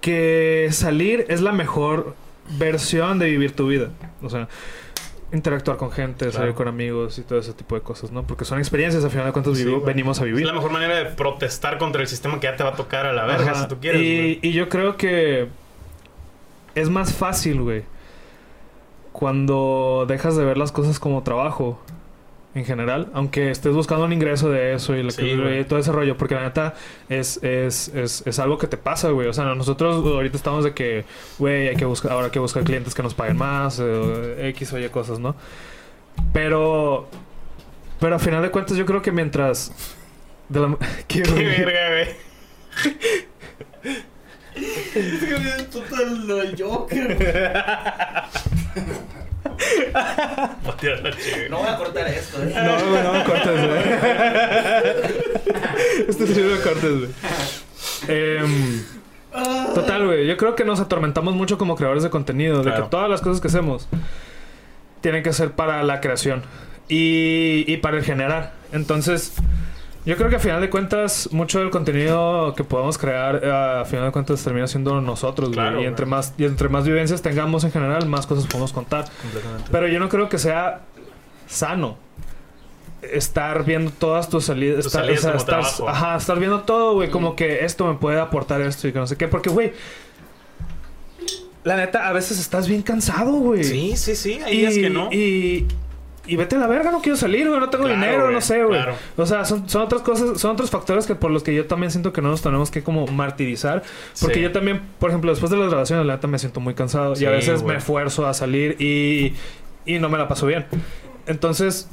que salir es la mejor versión de vivir tu vida. O sea, interactuar con gente, salir con amigos y todo ese tipo de cosas, ¿no? Porque son experiencias, al final de cuentas, venimos a vivir. Es la mejor manera de protestar contra el sistema que ya te va a tocar a la verga, si tú quieres. Y, y, yo creo que es más fácil, güey, cuando dejas de ver las cosas como trabajo en general, aunque estés buscando un ingreso de eso y, todo ese rollo, porque la neta es, es, es, es algo que te pasa, güey. O sea, nosotros ahorita estamos de que, güey, hay que buscar, ahora hay que buscar clientes que nos paguen más, eh, X o Y cosas, ¿no? Pero, pero a final de cuentas yo creo que mientras... De la... [LAUGHS] ¿Qué, verga, güey? es que total Joker. [LAUGHS] [LAUGHS] no voy a cortar esto. ¿eh? No, no, no cortes, güey. [LAUGHS] este sí lo cortes, güey. Em, total, güey. Yo creo que nos atormentamos mucho como creadores de contenido. De que todas las cosas que hacemos tienen que ser para la creación y, y para el generar. Entonces yo creo que a final de cuentas, mucho del contenido que podamos crear, eh, a final de cuentas, termina siendo nosotros, y entre más y entre más vivencias tengamos en general, más cosas podemos contar. Pero yo no creo que sea sano estar viendo todas tus salidas. estar, ajá, estar viendo todo, güey. Como que esto me puede aportar esto y que no sé qué. Porque, güey. La neta, a veces estás bien cansado, güey. Sí, sí, sí. Hay días que no. Y y vete a la verga, no quiero salir, güey, no tengo Claro, dinero, güey, no sé, güey. claro. O sea, son, son otras cosas, son otros factores que por los que yo también siento que no nos tenemos que como martirizar. Porque Sí. yo también, por ejemplo, después de las grabaciones, la neta me siento muy cansado. y a veces güey. me esfuerzo a salir y, y no me la paso bien. Entonces,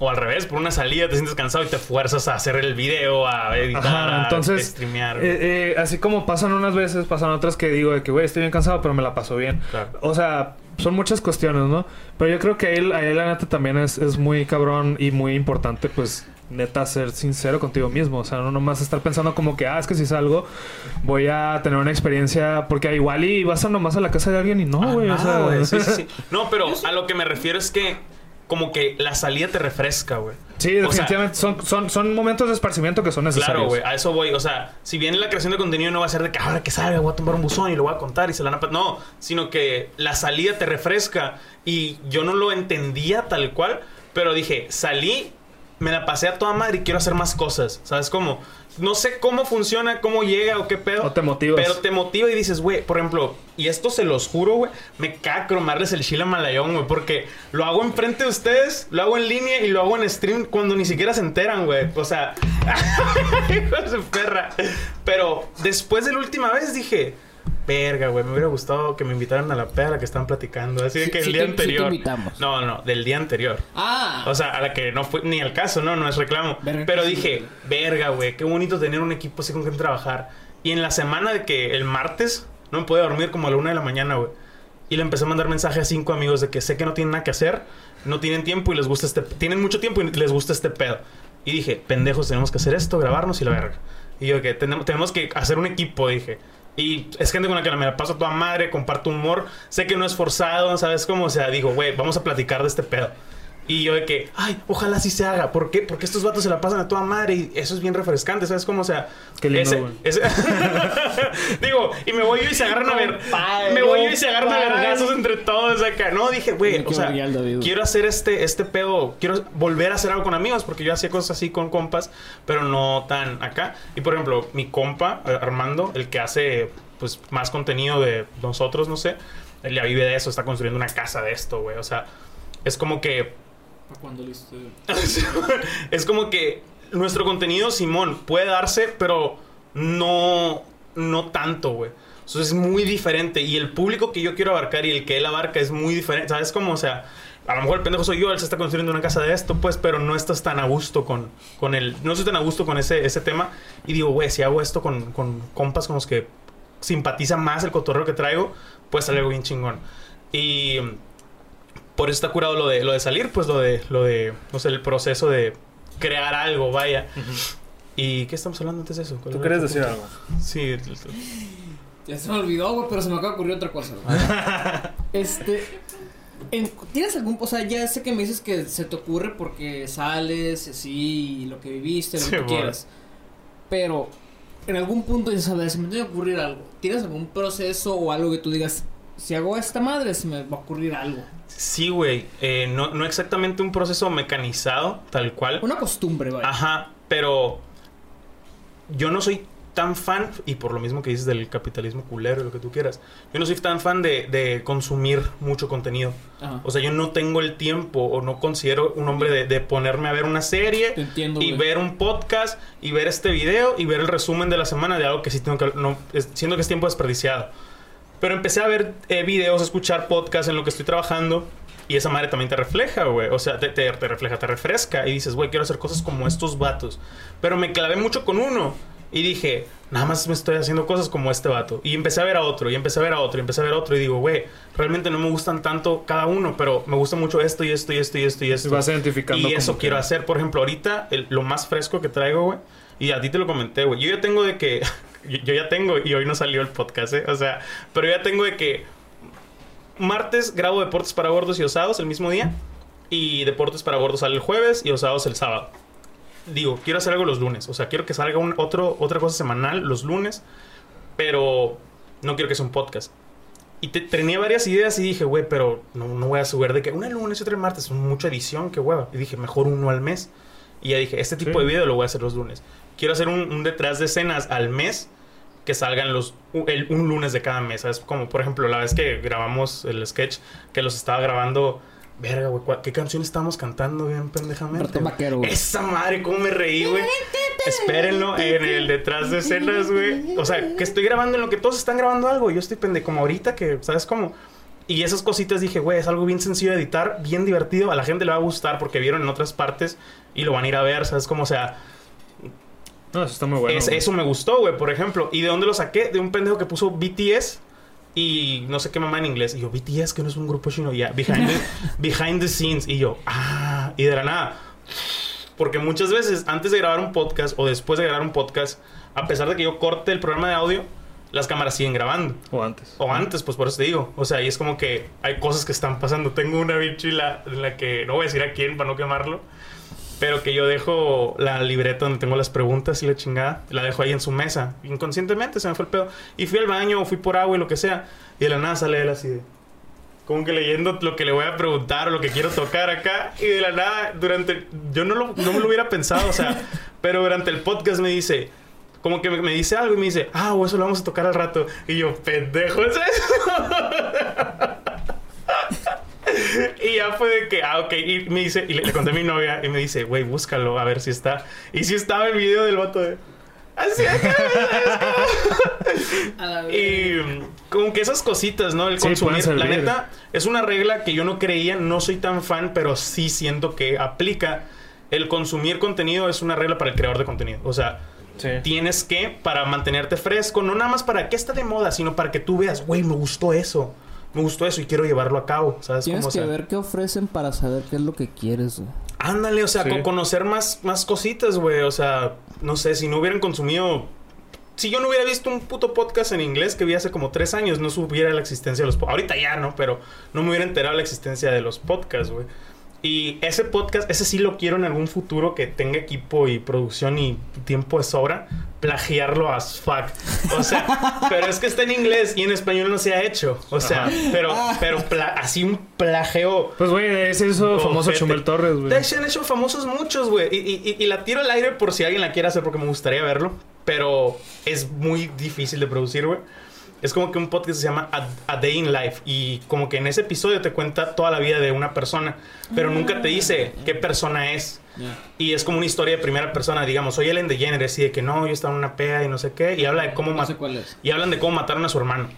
O al revés, por una salida te sientes cansado y te fuerzas a hacer el video, a editar, Ajá, a streamear. eh, eh, así como pasan unas veces, pasan otras que digo de que, güey, estoy bien cansado, pero me la paso bien. Claro. O sea, son muchas cuestiones, ¿no? Pero yo creo que ahí, ahí la neta también es, es muy cabrón y muy importante, pues, neta, ser sincero contigo mismo. O sea, no nomás estar pensando como que, ah, es que si salgo, voy a tener una experiencia, porque igual y vas a nomás a la casa de alguien y no, Ah, güey. o sea, sí, sí. [LAUGHS] No, pero a lo que me refiero es que como que la salida te refresca, güey. Sí, O sea, definitivamente. son, son, son momentos de esparcimiento que son necesarios. Claro, güey, a eso voy. O sea, si bien la creación de contenido no va a ser de que ahora que salga voy a tomar un buzón y lo voy a contar y se la van a... pa-". No, sino que la salida te refresca y yo no lo entendía tal cual, pero dije, salí, me la pasé a toda madre y quiero hacer más cosas. ¿Sabes cómo? No sé cómo funciona, cómo llega o qué pedo. O te motivas. Pero te motiva y dices, güey, por ejemplo, y esto se los juro, güey, me caga cromarles el chile malayón, güey, porque lo hago enfrente de ustedes, lo hago en línea y lo hago en stream cuando ni siquiera se enteran, güey. O sea, [LAUGHS] hijos de perra. Pero después de la última vez dije, verga, güey, me hubiera gustado que me invitaran a la peda a la que estaban platicando. Así de Sí, que el sí día te- sí te anterior. invitamos. no, no, del día anterior. Ah. O sea, a la que no fue ni al caso, no, no es reclamo. Verga, Pero dije, verga, güey, qué bonito tener un equipo así con quien trabajar. Y en la semana de que el martes no me podía dormir como a la una de la mañana, güey. Y le empecé a mandar mensaje a cinco amigos de que sé que no tienen nada que hacer, no tienen tiempo y les gusta este... Tienen mucho tiempo y les gusta este pedo. Y dije, pendejos, tenemos que hacer esto, grabarnos y la verga. Y yo que tenemos, tenemos que hacer un equipo, dije. Y es gente con la que me la paso a toda madre, comparto humor. Sé que no es forzado, ¿sabes cómo? O sea, digo, güey, vamos a platicar de este pedo. Y yo de que, ay, ojalá sí se haga. ¿Por qué? Porque estos vatos se la pasan a toda madre y eso es bien refrescante, ¿sabes cómo? O sea, Qué lindo, ese- ese- [LAUGHS] digo, y me voy yo y se agarran a ver. Me voy yo y se agarran a vergazos entre todos acá. No, dije, güey, o sea, quiero hacer este, este pedo, quiero volver a hacer algo con amigos, porque yo hacía cosas así con compas, pero no tan acá. Y por ejemplo, mi compa, eh, Armando, el que hace pues más contenido de nosotros, no sé, él ya vive de eso, está construyendo una casa de esto, güey. O sea, es como que ¿Para cuándo listo? [LAUGHS] es como que nuestro contenido, Simón, puede darse, pero no, no tanto, güey. Entonces es muy diferente. Y el público que yo quiero abarcar y el que él abarca es muy diferente. ¿Sabes cómo? O sea, a lo mejor el pendejo soy yo, él se está construyendo una casa de esto, pues, pero no estás tan a gusto con, con él. No estoy tan a gusto con ese, ese tema. Y digo, güey, si hago esto con, con compas con los que simpatiza más el cotorreo que traigo, puede salir algo bien chingón. Y por eso está curado lo de, lo de salir, pues lo de, lo de, no sé, el proceso de crear algo, vaya. ¿Y qué estamos hablando antes de eso? ¿Cuál ¿Tú tu decir punto? algo? Sí. Ya se me olvidó, güey, pero se me acaba de ocurrir otra cosa. [LAUGHS] este. en- ¿Tienes algún.? O sea, ya sé que me dices que se te ocurre porque sales, así, lo que viviste, lo Sí, que tú quieras. Pero, en algún punto dices, a ver, se me tiene que ocurrir algo. ¿Tienes algún proceso o algo que tú digas, si hago esta madre, se me va a ocurrir algo? Sí, güey. Eh, no, no exactamente un proceso mecanizado, tal cual. Una costumbre, vaya. Ajá, pero yo no soy tan fan, y por lo mismo que dices del capitalismo culero y lo que tú quieras, yo no soy tan fan de, de consumir mucho contenido. Ajá. O sea, yo no tengo el tiempo o no considero un hombre de, de ponerme a ver una serie Te entiendo, y güey. ver un podcast y ver este video y ver el resumen de la semana de algo que sí tengo que... No, es- siento que es tiempo desperdiciado. Pero empecé a ver eh, videos, a escuchar podcasts en lo que estoy trabajando. Y esa madre también te refleja, güey. O sea, te, te- te refleja, te refresca. Y dices, güey, quiero hacer cosas como estos vatos. Pero me clavé mucho con uno. Y dije, nada más me estoy haciendo cosas como este vato. Y empecé a ver a otro, y empecé a ver a otro, y empecé a ver a otro. Y digo, güey, realmente no me gustan tanto cada uno, pero me gusta mucho esto y esto y esto y esto y esto. Y vas identificando Y eso quiero hacer. Por ejemplo, ahorita, el- lo más fresco que traigo, güey. Y a ti te lo comenté, güey. Yo ya tengo de que. [LAUGHS] yo, ya tengo, y hoy no salió el podcast, ¿eh? O sea, pero ya tengo de que. Martes grabo deportes para gordos y osados el mismo día. Y deportes para gordos sale el jueves y osados el sábado. Digo, quiero hacer algo los lunes. O sea, quiero que salga un, otro, otra cosa semanal los lunes. Pero no quiero que sea un podcast. Y te, tenía varias ideas y dije, güey, pero no, no voy a subir de que una lunes y otra el martes. Es mucha edición, qué hueva. Y dije, mejor uno al mes. Y ya dije, este tipo Sí. de video lo voy a hacer los lunes. Quiero hacer un, un detrás de escenas al mes que salgan los el- un lunes de cada mes. ¿sabes? Como por ejemplo la vez que grabamos el sketch, que los estaba grabando verga, güey, ¿cuál- ¿qué canción estábamos cantando bien pendejamente? Vaquero, güey. Esa madre, cómo me reí, güey. Espérenlo en el detrás de escenas, güey. O sea, que estoy grabando en lo que todos están grabando algo. Yo estoy pendejo, como ahorita que, ¿sabes cómo? Y esas cositas dije, güey, es algo bien sencillo de editar, bien divertido. A la gente le va a gustar porque vieron en otras partes y lo van a ir a ver, ¿sabes cómo? O sea, No, eso está muy bueno. es- eso me gustó, güey, por ejemplo. ¿Y de dónde lo saqué? De un pendejo que puso BTS y no sé qué mamá en inglés. Y yo, BTS, que no es un grupo chino. Ya, behind the, [LAUGHS] behind the scenes. Y yo, ah, y de la nada. Porque muchas veces, antes de grabar un podcast o después de grabar un podcast, a pesar de que yo corte el programa de audio, las cámaras siguen grabando. O antes. O antes, pues por eso te digo. O sea, y es como que hay cosas que están pasando. Tengo una bien chila en la que no voy a decir a quién para no quemarlo. Pero que yo dejo la libreta donde tengo las preguntas y la chingada. La dejo ahí en su mesa. Inconscientemente se me fue el pedo. Y fui al baño o fui por agua y lo que sea. Y de la nada sale él así de... Como que leyendo lo que le voy a preguntar o lo que quiero tocar acá. Y de la nada, durante... Yo no, lo- no me lo hubiera pensado, o sea... [LAUGHS] Pero durante el podcast me dice... Como que me, me dice algo y me dice... Ah, o eso lo vamos a tocar al rato. Y yo, pendejo, ¿es eso? [LAUGHS] Y ya fue de que, ah, ok. Y me dice, y le, le conté a mi novia y me dice, güey, búscalo a ver si está. Y si estaba el video del vato de. Así vez. [LAUGHS] Y como que esas cositas, ¿no? El Sí, consumir. La neta, es una regla que yo no creía, no soy tan fan, pero sí siento que aplica. El consumir contenido es una regla para el creador de contenido. O sea, Sí. tienes que, para mantenerte fresco, no nada más para que está de moda, sino para que tú veas, güey, me gustó eso. Me gustó eso y quiero llevarlo a cabo. ¿Sabes Tienes cómo? Que sea, ver qué ofrecen para saber qué es lo que quieres, güey. Ándale, o sea, Sí. con conocer más, más cositas, güey. O sea, no sé, si no hubieran consumido. Si yo no hubiera visto un puto podcast en inglés que vi hace como tres años, no supiera la existencia de los podcasts. Ahorita ya, ¿no? Pero no me hubiera enterado de la existencia de los podcasts, güey. Y ese podcast, ese sí lo quiero en algún futuro que tenga equipo y producción y tiempo de sobra, plagiarlo as fuck. O sea, [LAUGHS] pero es que está en inglés y en español no se ha hecho. O sea, pero, pero pla- así un plagio Pues, güey, es el famoso. Chumel Torres, güey. de hecho, han hecho famosos muchos, güey. Y, y- y- y la tiro al aire por si alguien la quiere hacer porque me gustaría verlo. Pero es muy difícil de producir, güey. Es como que un podcast se llama A, A Day in Life. Y como que en ese episodio te cuenta toda la vida de una persona. Pero nunca te dice qué persona es. Y es como una historia de primera persona. Digamos, soy Ellen DeGeneres. Y de que no, yo estaba en una peda y no sé qué. Y habla de cómo No sé cuál es. y hablan de cómo mataron a su hermano.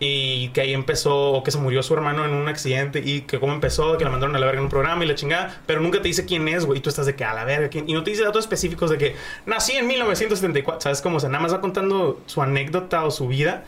Y que ahí empezó, o que se murió su hermano en un accidente. Y que cómo empezó, que la mandaron a la verga en un programa y la chingada. Pero nunca te dice quién es, güey. Y tú estás de que a la verga. ¿quién? Y no te dice datos específicos de que nací en 1974. ¿Sabes cómo? O sea, nada más va contando su anécdota o su vida.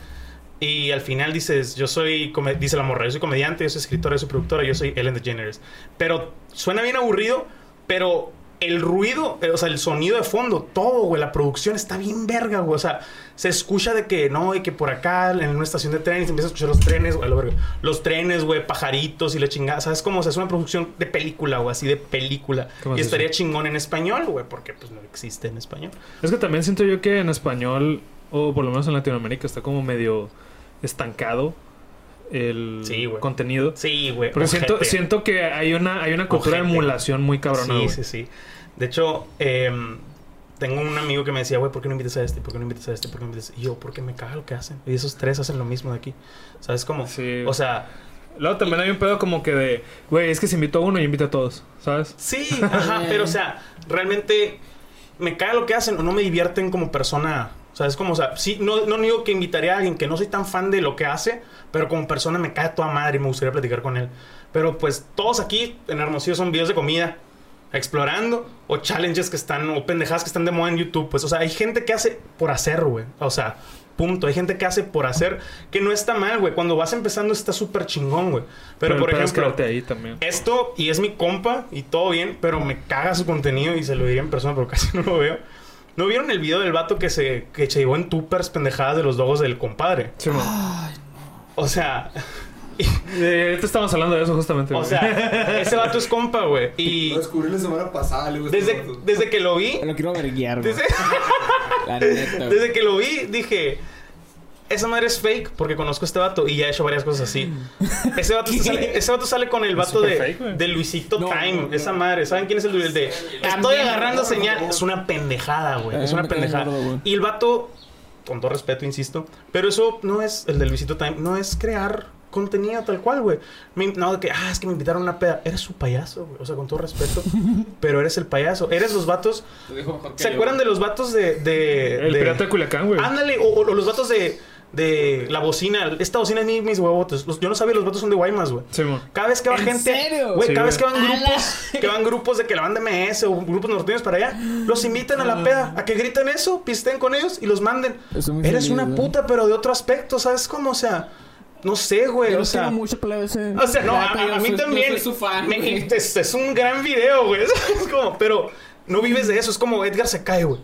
Y al final dices, yo soy, dice la morra, yo soy comediante, yo soy escritora, yo soy productora, yo soy Ellen DeGeneres. Pero suena bien aburrido, pero el ruido, eh, o sea, el sonido de fondo, todo, güey, la producción está bien verga, güey. O sea, se escucha de que no, y que por acá en una estación de trenes empieza a escuchar los trenes, güey, la verga. Los trenes, güey, pajaritos y la chingada. ¿Sabes cómo? O sea, es una producción de película, güey, así de película. ¿Cómo Y es estaría eso? chingón en español, güey, porque pues no existe en español. Es que también siento yo que en español, o por lo menos en Latinoamérica, está como medio estancado el Sí, contenido. Sí, güey. Porque siento, siento que hay una, hay una cultura de emulación muy cabrona, Sí, sí, sí. De hecho, em, tengo un amigo que me decía, güey, ¿por qué no invitas a este? ¿Por qué no invitas a este? ¿Por qué no invitas a este? Y yo, porque me caga lo que hacen. Y esos tres hacen lo mismo de aquí. ¿Sabes cómo? Sí. O sea, Luego también hay un pedo como que de, güey, es que si invito a uno y invita a todos, ¿sabes? sí, ajá, pero o sea, realmente me caga lo que hacen o no me divierten como persona. ¿Sabes cómo? O sea, sí, no, no digo que invitaría a alguien que no soy tan fan de lo que hace, pero como persona me cae toda madre y me gustaría platicar con él. Pero pues todos aquí en Hermosillo son videos de comida, explorando, o challenges que están, o pendejadas que están de moda en YouTube. Pues, o sea, hay gente que hace por hacer, güey. O sea, punto. Hay gente que hace por hacer, que no está mal, güey. Cuando vas empezando está súper chingón, güey. Pero, el por es ejemplo, ahí también. esto, y es mi compa, y todo bien, pero me caga su contenido y se lo diría en persona, pero [LAUGHS] casi no lo veo. ¿No vieron el video del vato que se, que se llevó en tupers pendejadas de los dogos del compadre? Sí, man. O sea, [LAUGHS] Eh, te estamos hablando de eso justamente. o güey. sea, [LAUGHS] ese vato es compa, güey. Y Lo descubrí la semana pasada, le desde, desde que lo vi, Lo quiero verguiar, güey. desde, La neta, [LAUGHS] güey. desde que lo vi, dije. Esa madre es fake porque conozco a este vato y ya he hecho varias cosas así. [LAUGHS] Ese vato, sale, ese vato sale con el vato de, fake, de Luisito No, Time. no, no. Esa madre. ¿Saben quién es el, el de? Estoy agarrando no, señal. no, no. Es una pendejada, güey. Es una pendejada. y el vato, con todo respeto, insisto, pero eso no es el de Luisito Time. No es crear contenido tal cual, güey. No, de que, ah, es que me invitaron a una peda. Eres su payaso, güey. O sea, con todo respeto. [LAUGHS] pero eres el payaso. Eres los vatos. ¿Se acuerdan de los vatos de. de El de- pirata de Culiacán, güey. Ándale, o, o los vatos de. De la bocina. Esta bocina es mi- mis huevotes. Los- yo no sabía, los vatos son de Guaymas, güey. Cada vez que va ¿En gente. serio? Güey, Sí, cada vez que van grupos. [LAUGHS] Que van grupos de que la banda MS o grupos norteños para allá. Los invitan a la peda. A que griten eso, pisten con ellos y los manden. Eres una puta, pero de otro aspecto, ¿sabes cómo? O sea. No sé, güey. Yo O sea. quiero mucho, plebe, ese- O sea, no, a, mí soy- yo también. soy su fan, me- güey. es, es un gran video, güey. [LAUGHS] Es como, pero no vives de eso. Es como Edgar se cae, güey.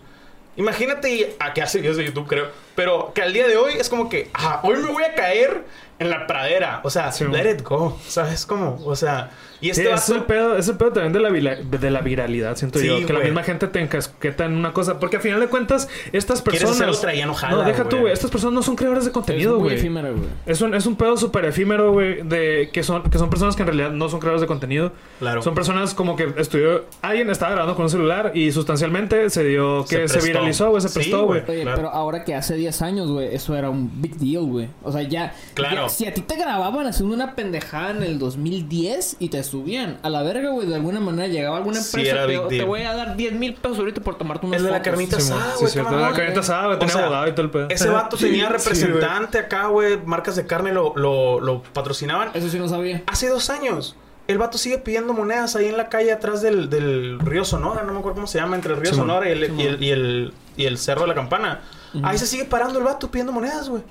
Imagínate y- a que hace videos de YouTube, creo. Pero que al día de hoy es como que, ah, hoy me voy a caer en la pradera. O sea, Sí, let it go. ¿Sabes cómo? O sea, y Sí, este es el pedo, es el pedo también de la, vila- de la viralidad, siento Sí, yo. Que la misma gente te encasqueta en una cosa. Porque al final de cuentas, estas personas. hacer otra ya no jala, No, deja tú, güey. Estas personas no son creadores de Es contenido, muy güey. efímero, güey. Es un, es un pedo súper efímero, güey, de que son, que son personas que en realidad no son creadores de contenido. Claro. Son personas como que estudió... Alguien estaba grabando con un celular y sustancialmente se dio que se, viralizó, güey, se prestó, güey. güey. Oye, Claro. pero ahora que hace 10 años, güey, eso era un big deal, güey. O sea, ya, Claro. ya- Si a ti te grababan haciendo una pendejada en el 2010 y te subían a la verga, güey, de alguna manera llegaba alguna Sí, empresa. era te, big te deal. voy a dar 10 mil pesos ahorita por tomarte unas El de la carnita Sí, asada, sí, güey. La carnita asada, güey, tenía abogado y todo el pedo. Ese vato tenía Sí, representante acá, güey. Marcas de carne lo, lo, lo patrocinaban. Eso sí no sabía. Hace dos años. El vato sigue pidiendo monedas ahí en la calle atrás del, del río Sonora, no me acuerdo cómo se llama, entre el río. Sonora y el, y, el, y, el, y el Cerro de la Campana. Ahí se sigue parando el vato pidiendo monedas, güey.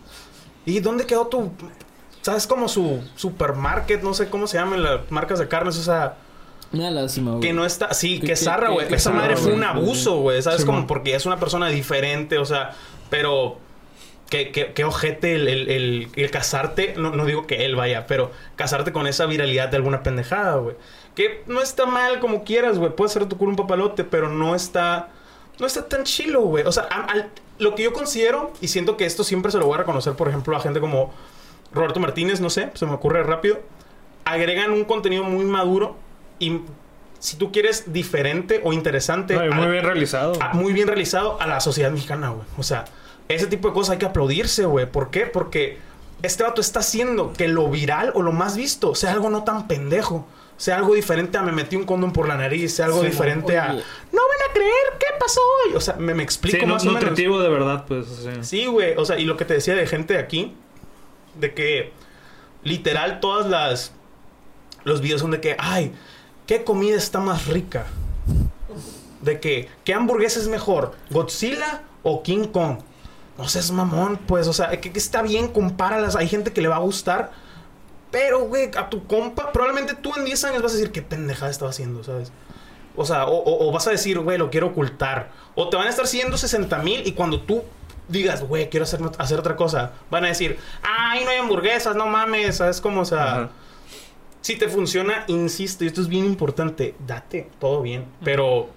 ¿Y dónde quedó tu... ¿Sabes? Como su supermarket, no sé cómo se llaman las marcas de carnes, o sea... Una lástima, güey. Que no está... Sí, Que- zarra, güey. Esa madre fue un abuso, güey. ¿Sabes? Simón. Como porque es una persona diferente, o sea... Pero... Qué, qué, qué ojete el, el, el- el casarte, no, no digo que él vaya, pero casarte con esa viralidad de alguna pendejada, güey. Que no está mal como quieras, güey. Puede ser tu culo un papalote, pero no está. No está tan chilo, güey. O sea, al- lo que yo considero, y siento que esto siempre se lo voy a reconocer, por ejemplo, a gente como Roberto Martínez, no sé, se me ocurre rápido. Agregan un contenido muy maduro y si tú quieres diferente o interesante. No, muy bien realizado. a- muy bien realizado a la sociedad mexicana, güey. O sea, ese tipo de cosas hay que aplaudirse, güey. ¿Por qué? Porque este vato está haciendo que lo viral o lo más visto sea algo no tan pendejo. Sea algo diferente a me metí un condón por la nariz. Sea algo Sí, diferente a oye. no van a creer qué pasó hoy. O sea, me, me explico Sí, no, más o menos. nutritivo de verdad, pues. o sea. Sí, güey. O sea, y lo que te decía de gente de aquí, de que literal todas las los videos son de que, ay, ¿qué comida está más rica? De que, ¿qué hamburguesa es mejor? ¿Godzilla o King Kong? No seas mamón, pues, o sea, que, que está bien, compáralas. Hay gente que le va a gustar. Pero, güey, a tu compa, probablemente tú en 10 años vas a decir qué pendejada estaba haciendo, ¿sabes? O sea, o, o- vas a decir, güey, lo quiero ocultar. O te van a estar siguiendo 60 mil y cuando tú digas, güey, quiero hacer, hacer otra cosa, van a decir, ay, no hay hamburguesas, no mames, ¿sabes cómo? O sea, Ajá. si te funciona, insisto, y esto es bien importante, date, todo bien, pero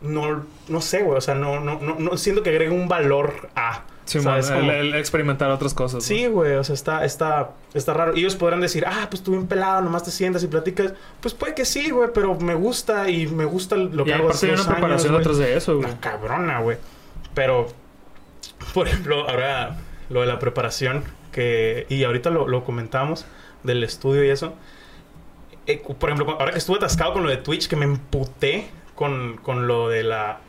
no, no sé, güey, o sea, no, no, no, no siento que agregue un valor a, Sí, ¿sabes? man, el, Como- el experimentar otras cosas. Sí, güey, o sea, está, está, está raro. Y ellos podrán decir, ah, pues tú bien pelado, nomás te sientas y platicas. Pues puede que sí, güey, pero me gusta y me gusta lo que Y hago hace hay una preparación años, detrás de eso, güey. Una cabrona, güey. Pero, por ejemplo, ahora lo de la preparación, que, y ahorita lo, lo comentamos, del estudio y eso. Eh, por ejemplo, ahora que estuve atascado con lo de Twitch, que me emputé con, con lo de la.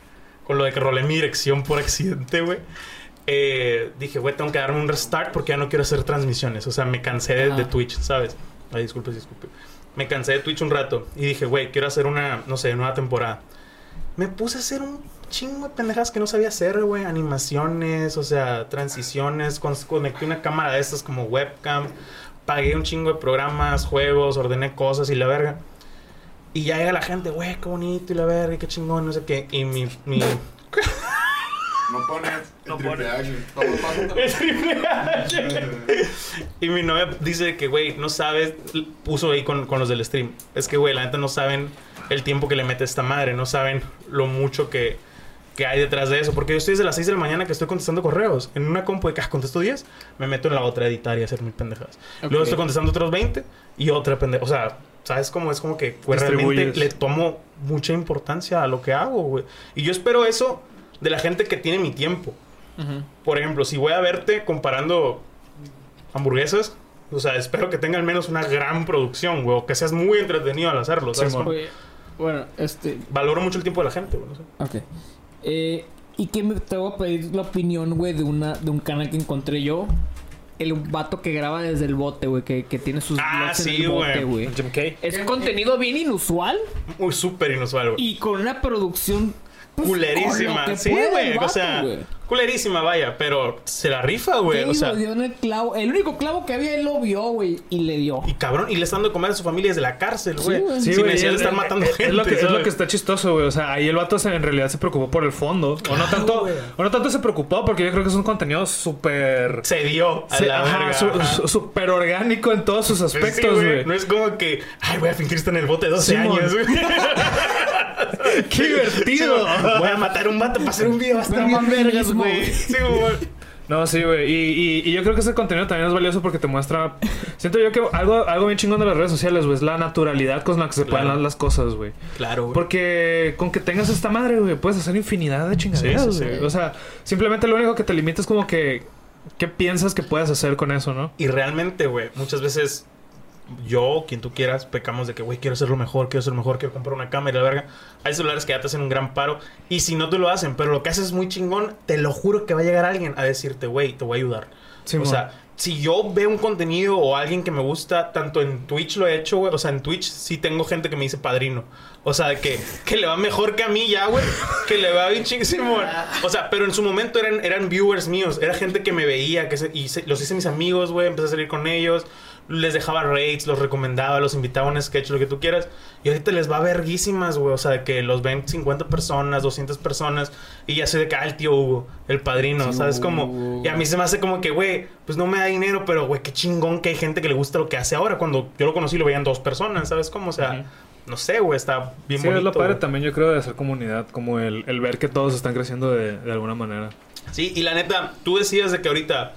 Con lo de que rolé mi dirección por accidente, güey. Eh, dije, güey, tengo que darme un restart porque ya no quiero hacer transmisiones. O sea, me cansé de, de. Twitch, ¿sabes? Ay, disculpe, disculpe. Me cansé de Twitch un rato y dije, güey, quiero hacer una, no sé, nueva temporada. Me puse a hacer un chingo de pendejas que no sabía hacer, güey. Animaciones, o sea, transiciones. con- Conecté una cámara de estas como webcam. Pagué un chingo de programas, juegos, ordené cosas y la verga. Y ya llega la gente, güey, qué bonito y la verga, y qué chingón, no sé qué. Y mi, mi, No pones. [LAUGHS] No triple pones. action. Todo pasa. Y mi novia dice que, güey, no sabes, puso ahí con, con los del stream. Es que, güey, la neta no saben el tiempo que le mete esta madre, no saben lo mucho que, que hay detrás de eso. Porque yo estoy desde las 6 de la mañana que estoy contestando correos. En una compu de que ah, contesto 10, me meto en la otra a editar y a hacer mil pendejadas. Luego Ok. estoy contestando otros 20 y otra pendeja. O sea, ¿sabes cómo? Es como que güey, realmente le tomo mucha importancia a lo que hago, güey. Y yo espero eso de la gente que tiene mi tiempo. Ujú. Por ejemplo, si voy a verte comparando hamburguesas, O sea, espero que tenga al menos una gran producción, güey. O que seas muy entretenido al hacerlo, ¿sabes? Como- Oye, bueno, este... Valoro mucho el tiempo de la gente, güey. No sé. Ok. Eh, y que me te voy a pedir la opinión, güey, de una de un canal que encontré yo. El vato que graba desde el bote, güey, que, que tiene sus Ah, vlogs en sí, el bote, güey. Es contenido bien inusual Muy súper inusual, güey. y con una producción pues, Culerísima. Sí, güey. O sea, güey. Culerísima, vaya. Pero se la rifa, güey. O sea, lo dio en el clavo. El único clavo que había, él lo vio, güey, y le dio. y cabrón, y le están dando de comer a su familia desde la cárcel, Sí, güey. güey. Sí, Sin güey, necesidad de estar matando gente. Es lo, que, es lo que está chistoso, güey. O sea, ahí el vato se- en realidad se preocupó por el fondo. o, no tanto, o no tanto se preocupó porque yo creo que es un contenido súper... Se dio a Sí, la ajá, verga. su- ajá. su- súper orgánico en todos sus sí, aspectos, güey. No es como que, ay, voy a fingir estar en el bote 12 Simón. años, güey. [LAUGHS] [LAUGHS] ¡Qué divertido! Voy a matar un vato para hacer un video. Va a estar Pero bien más vergas, güey. güey. Sí, güey. No, sí, güey. Y, y- y yo creo que ese contenido también es valioso porque te muestra. Siento yo que algo, algo bien chingón de las redes sociales, güey, es la naturalidad con la que se pueden Claro. dar las cosas, güey. Claro, güey. Porque con que tengas esta madre, güey, puedes hacer infinidad de chingaderas, Sí, sí, sí. güey. O sea, simplemente lo único que te limita es como que. ¿Qué piensas que puedes hacer con eso, no? Y realmente, güey, muchas veces yo, quien tú quieras, pecamos de que, güey, quiero hacerlo mejor, quiero hacerlo mejor, quiero comprar una cámara y la verga. Hay celulares que ya te hacen un gran paro. Y si no te lo hacen, pero lo que haces es muy chingón, te lo juro que va a llegar alguien a decirte, güey, te voy a ayudar. O sea, si yo veo un contenido o alguien que me gusta, tanto en Twitch lo he hecho, güey. O sea, en Twitch sí tengo gente que me dice padrino. O sea, que, que le va mejor que a mí ya, güey. Que le va bien chinguísimo. O sea, pero en su momento eran, eran viewers míos. Era gente que me veía, que se- y se- los hice mis amigos, güey. Empecé a salir con ellos. Les dejaba rates, los recomendaba, los invitaba a un sketch, lo que tú quieras. Y ahorita les va verguísimas, güey. O sea, de que los ven 50 personas, 200 personas. Y ya sé de que, ah, el tío Hugo, el padrino, Sí, ¿sabes? Como, y a mí se me hace como que, güey, pues no me da dinero, pero, güey, qué chingón que hay gente que le gusta lo que hace ahora. Cuando yo lo conocí, lo veían dos personas, ¿sabes? Como, o sea, Ujú. no sé, güey, está bien sí, bonito. es lo padre güey. también, yo creo, de hacer comunidad. Como el, el ver que todos están creciendo de, de alguna manera. Sí, y la neta, tú decías de que ahorita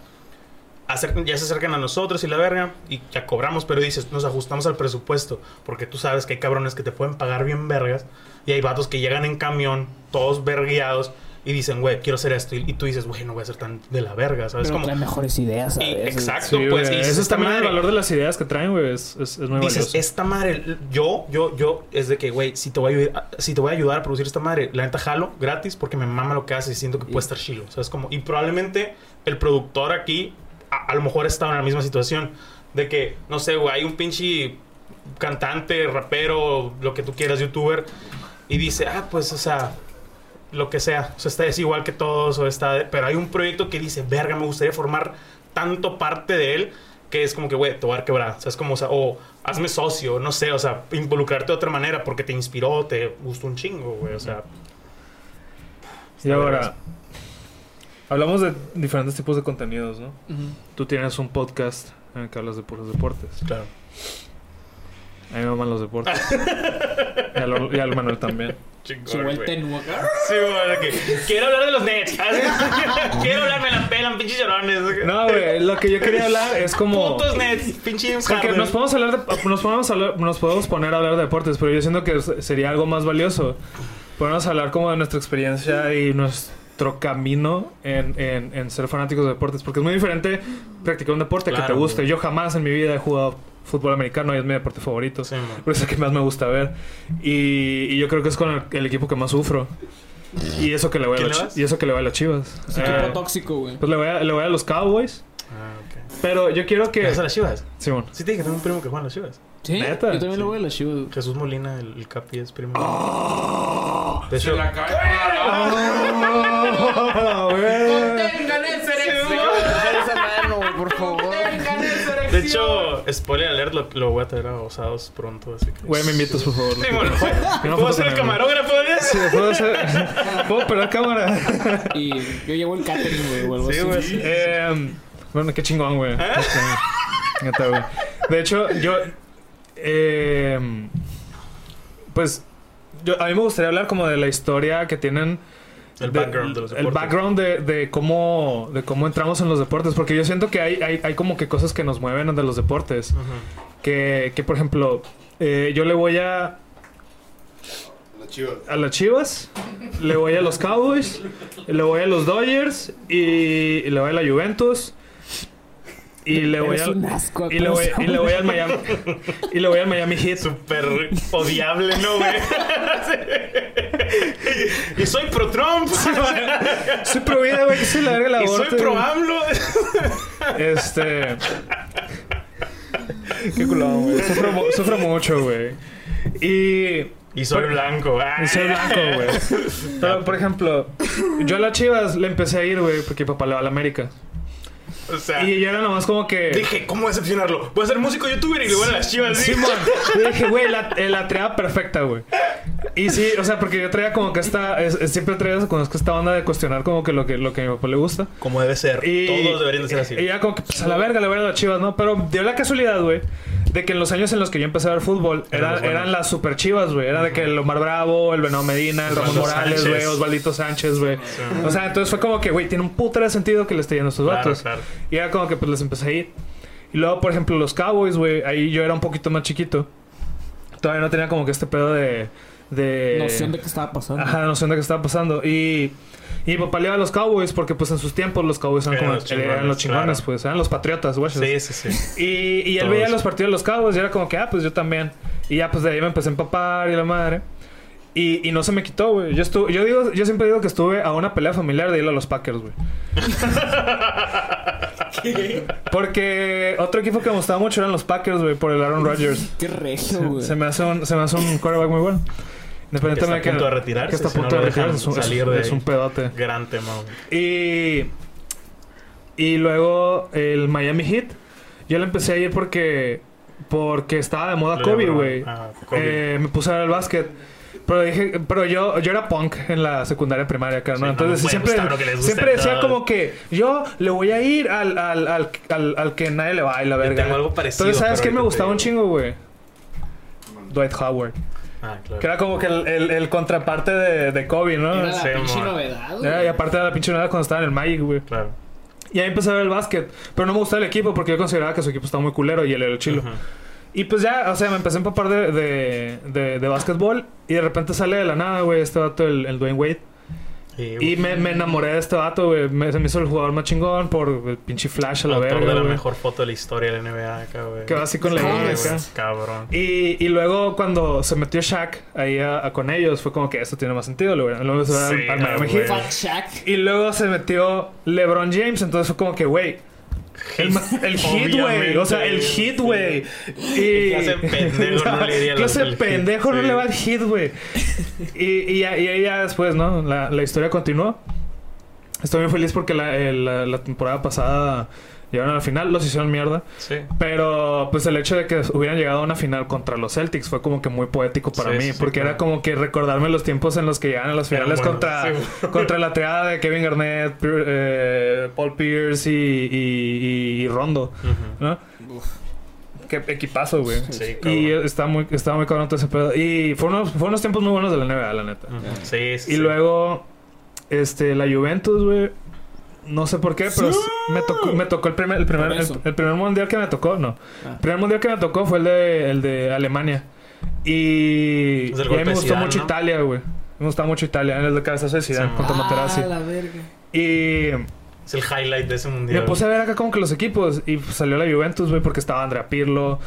acer- ya se acercan a nosotros y la verga, y ya cobramos, pero dices, nos ajustamos al presupuesto, porque tú sabes que hay cabrones que te pueden pagar bien vergas, y hay vatos que llegan en camión, todos vergueados, y dicen, güey, quiero hacer esto, y, y tú dices, güey, no voy a ser tan de la verga, ¿sabes? Pero Como, trae mejores ideas, y- ¿sabes? exacto, Sí, pues, y Eso dices, es esta también el madre- valor de las ideas que traen, güey. Es, es, es muy Dices, valioso. esta madre, yo, yo, yo, es de que, güey, si te voy a ayudar, si te voy a ayudar a producir esta madre, la neta jalo gratis porque me mama lo que haces y siento que puede estar chilo. ¿Sabes? Como, y probablemente el productor aquí, a, a lo mejor estaba en la misma situación. De que, no sé, güey, hay un pinche cantante, rapero, lo que tú quieras, youtuber, y dice, ah, pues, o sea, lo que sea, o sea, está es igual que todos, o está, pero hay un proyecto que dice, verga, me gustaría formar tanto parte de él que es como que, güey, te voy a dar quebrar, o sea, es como, o sea, o hazme socio, no sé, o sea, involucrarte de otra manera porque te inspiró, te gustó un chingo, güey, o sea. Y ahora, hablamos de diferentes tipos de contenidos, ¿no? Ujú. Tú tienes un podcast en el que hablas de puros deportes. Claro. A mí me maman los deportes. [LAUGHS] y, al, y al Manuel también. Su vuelta en acá. Sí, que quiero hablar de los Nets. [LAUGHS] quiero hablar, me la pelan, pinches llorones. No, güey, lo que yo quería hablar es como... Putos Nets, pinche James Porque nos podemos hablar de, nos podemos hablar- nos podemos poner a hablar de deportes, pero yo siento que sería algo más valioso. Podemos hablar como de nuestra experiencia y nuestro camino en, en- en ser fanáticos de deportes, porque es muy diferente practicar un deporte que Claro, te guste. güey. Yo jamás en mi vida he jugado fútbol americano y es mi deporte favorito. Sí. Por eso es el que más me gusta ver. Y, y yo creo que es con el, el equipo que más sufro. Y eso que le voy a, ¿Quién las le chi- vas? y eso que le voy a las chivas. Es Eh, equipo tóxico, güey. pues le voy, a, le voy a los Cowboys. Ah, ok. Pero yo quiero que. ¿Qué vas a las chivas? Simón. Sí, te dije que tengo un primo que juega en las chivas. Sí, ¿Neta? yo también Sí. lo voy a la Chivas. güey. Jesús Molina, el, el Capi, es primo. De Se hecho, la cae para Contengan esa esa mano, por favor. de hecho, spoiler alert, lo, lo voy a traer a Osados pronto, así que... Güey, me invitas, por favor. Sí, bueno, ¿puedo foto ser el camarógrafo de Sí, eso? puedo hacer. [LAUGHS] Puedo perder cámara. Y yo llevo el catering, güey, o algo Sí, así. güey. Eh, bueno, qué chingón, güey. ¿Eh? Este, neta, güey. De hecho, yo. Eh, pues. Yo, a mí me gustaría hablar como de la historia que tienen. El de- background de los El deportes. background de, de cómo, de cómo entramos en los deportes. Porque yo siento que hay, hay, hay como que cosas que nos mueven de los deportes. Que, que por ejemplo, eh, yo le voy a, La chiva. a las Chivas, le voy a los Cowboys, le voy a los Dodgers y, y le voy a la Juventus. Y le voy al... asco, Y le voy, y le voy al Miami... y le voy al Miami Heat. Súper odiable, ¿no, güey? [LAUGHS] y soy pro Trump. Soy pro vida, güey. Soy la verga la y soy pro. AMLO. Este. Qué culón, güey. Sufro, mu- sufro mucho, güey. Y. y soy blanco. Ah. Y soy blanco, güey. [LAUGHS] Pero, por ejemplo, yo a las chivas le empecé a ir, güey, porque mi papá le va a la América. [LAUGHS] O sea, Y yo era nomás como que. dije, ¿cómo decepcionarlo? Voy a ser músico youtuber y le voy a las chivas. ¿sí? Simón. [LAUGHS] Le dije, güey, la, eh, la triada perfecta, güey. Y sí, o sea, porque yo traía como que esta. es- es- siempre traía conozco esta onda de cuestionar como que lo que, lo que a mi papá le gusta. Como debe ser. Y, Todos deberían de ser así. Y ya como que, pues a la verga, le voy a las chivas, ¿no? Pero dio la casualidad, güey, de que en los años en los que yo empecé a ver fútbol, Eran eran, las super chivas, güey. Era de que el Omar Bravo, el Venado Medina, el Ramón Morales, güey, Osvaldito Sánchez, güey. O sea, entonces fue como que, güey, tiene un puto de sentido que le esté yendo a estos Claro, vatos. claro. Y era como que, pues les empecé a ir. Y luego, por ejemplo, los Cowboys, güey, ahí yo era un poquito más chiquito. Todavía no tenía como que este pedo de. De Noción de qué estaba pasando. Ajá, noción de qué estaba pasando. Y, y mi papá le iba a los Cowboys porque, pues, en sus tiempos los Cowboys eran, Eran como, los chingones, eran los chingones, claro. pues, eran los patriotas, güey. Sí, sí, sí. Y, y él Todos. veía los partidos de los Cowboys y era como que, ah, pues yo también. Y ya, pues de ahí me empecé a empapar y la madre. Y, y no se me quitó, güey. Yo, estuve, yo, digo, yo siempre digo que estuve a una pelea familiar de ir a los Packers, güey. [LAUGHS] Porque otro equipo que me gustaba mucho eran los Packers, güey, por el Aaron Rodgers. Qué regio, güey. Se me hace un, se me hace un quarterback muy bueno. Que Independientemente está a punto de retirarse, Que está a si no punto de retirarse. Es un, salir es- de es ahí. un pedote. Gran tema. Y. Y luego el Miami Heat. Yo le empecé a ir porque. Porque estaba de moda Kobe, güey. Ah. Eh, me puse a ver el básquet. Pero dije, pero yo, yo era punk en la secundaria primaria, cara, ¿no? Sí, Entonces siempre, que siempre decía como que yo le voy a ir al, al, al, al, al que nadie le va y la verga. tengo algo parecido, Entonces, ¿sabes quién me gustaba un chingo, güey? Dwight Howard. Ah, claro. Que era como que el, el, el contraparte de, de Kobe, ¿no? Era la Sí, pinche novedad, Era- y aparte de la pinche nada cuando estaba en el Magic, güey. Claro. Y ahí empecé a ver el básquet. Pero no me gustaba el equipo porque yo consideraba que su equipo estaba muy culero y él era el chilo. Y pues ya, o sea, me empecé a empapar de, de, de, de básquetbol. Y de repente sale de la nada, güey, este vato, el, el Dwayne Wade. Y, Y me, me enamoré de este vato, güey. Me, se me hizo el jugador más chingón por el pinche flash a la autor verga, de la güey. mejor foto de la historia de la NBA acá, güey. Que va así con la acá. Cabrón. Y, y luego cuando se metió Shaq ahí a- a- con ellos, fue como que esto tiene más sentido, güey. Luego se Sí, al- al Miami. Heat. Y luego se metió LeBron James, entonces fue como que, güey. El, el hit, güey. O sea, el hit, güey. Y. Clase de pendejo no le Clase [LAUGHS] hit, pendejo no sí. le va al hit, güey. Y, y, ya, y ahí ya después, ¿no? La, la historia continuó. Estoy muy feliz porque la, el- la, la temporada pasada llegaron a la final, los hicieron mierda. Sí. Pero pues el hecho de que hubieran llegado a una final contra los Celtics fue como que muy poético para Sí, mí. sí, porque claro. era como que recordarme los tiempos en los que llegaban a las finales contra, [LAUGHS] contra la triada de Kevin Garnett, eh, Paul Pierce y, y- y Rondo. Qué equipazo, güey. Sí, Y está muy, estaba muy cabrón todo ese pedo. Y fueron unos, unos tiempos muy buenos de la NBA, la neta. Sí, sí. Y luego, este, la Juventus, güey. No sé por qué, pero me tocó, me tocó el primer, el primer, el, primer mundial que me tocó, no. Ah. El primer mundial que me tocó fue el de, el de Alemania. Y, a mí me gustó Zidane, mucho ¿no? Italia, güey. Me gustaba mucho Italia, en el de cabezazo de Zidane Sí, contra Materazzi. Ah, la verga. Y Es el highlight de ese mundial. me puse a ver acá como que los equipos y salió la Juventus, güey, porque estaba Andrea Pirlo,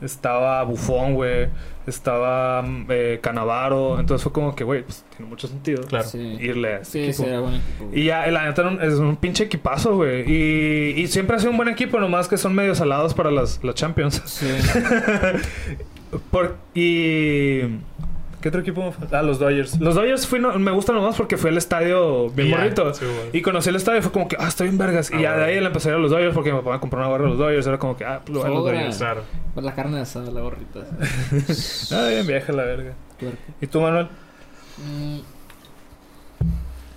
estaba Buffon, güey, estaba mm, eh, Canavaro, entonces fue como que, güey, pues tiene mucho sentido Claro. Sí. irle a este Sí, equipo. sí, era buen equipo. Y ya, la neta es un pinche equipazo, güey. Y, y siempre ha sido un buen equipo, nomás que son medio salados para las, las Champions. Sí. [LAUGHS] Por, y. ¿Qué otro equipo? Ah, los Dodgers. Los Dodgers fui no- me gustan nomás porque fue el estadio bien Y ya, morrito. sí, y conocí el estadio y fue como que, ah, está bien vergas. Ah, y ya de ahí le empecé a ir a los Dodgers porque mi papá me compró una barra de los Dodgers. Era como que, ah, pues a los. Dodgers. Claro. Por la carne asada, la gorrita. [LAUGHS] Ah, bien vieja la verga. ¿Y tú, Manuel? Mm.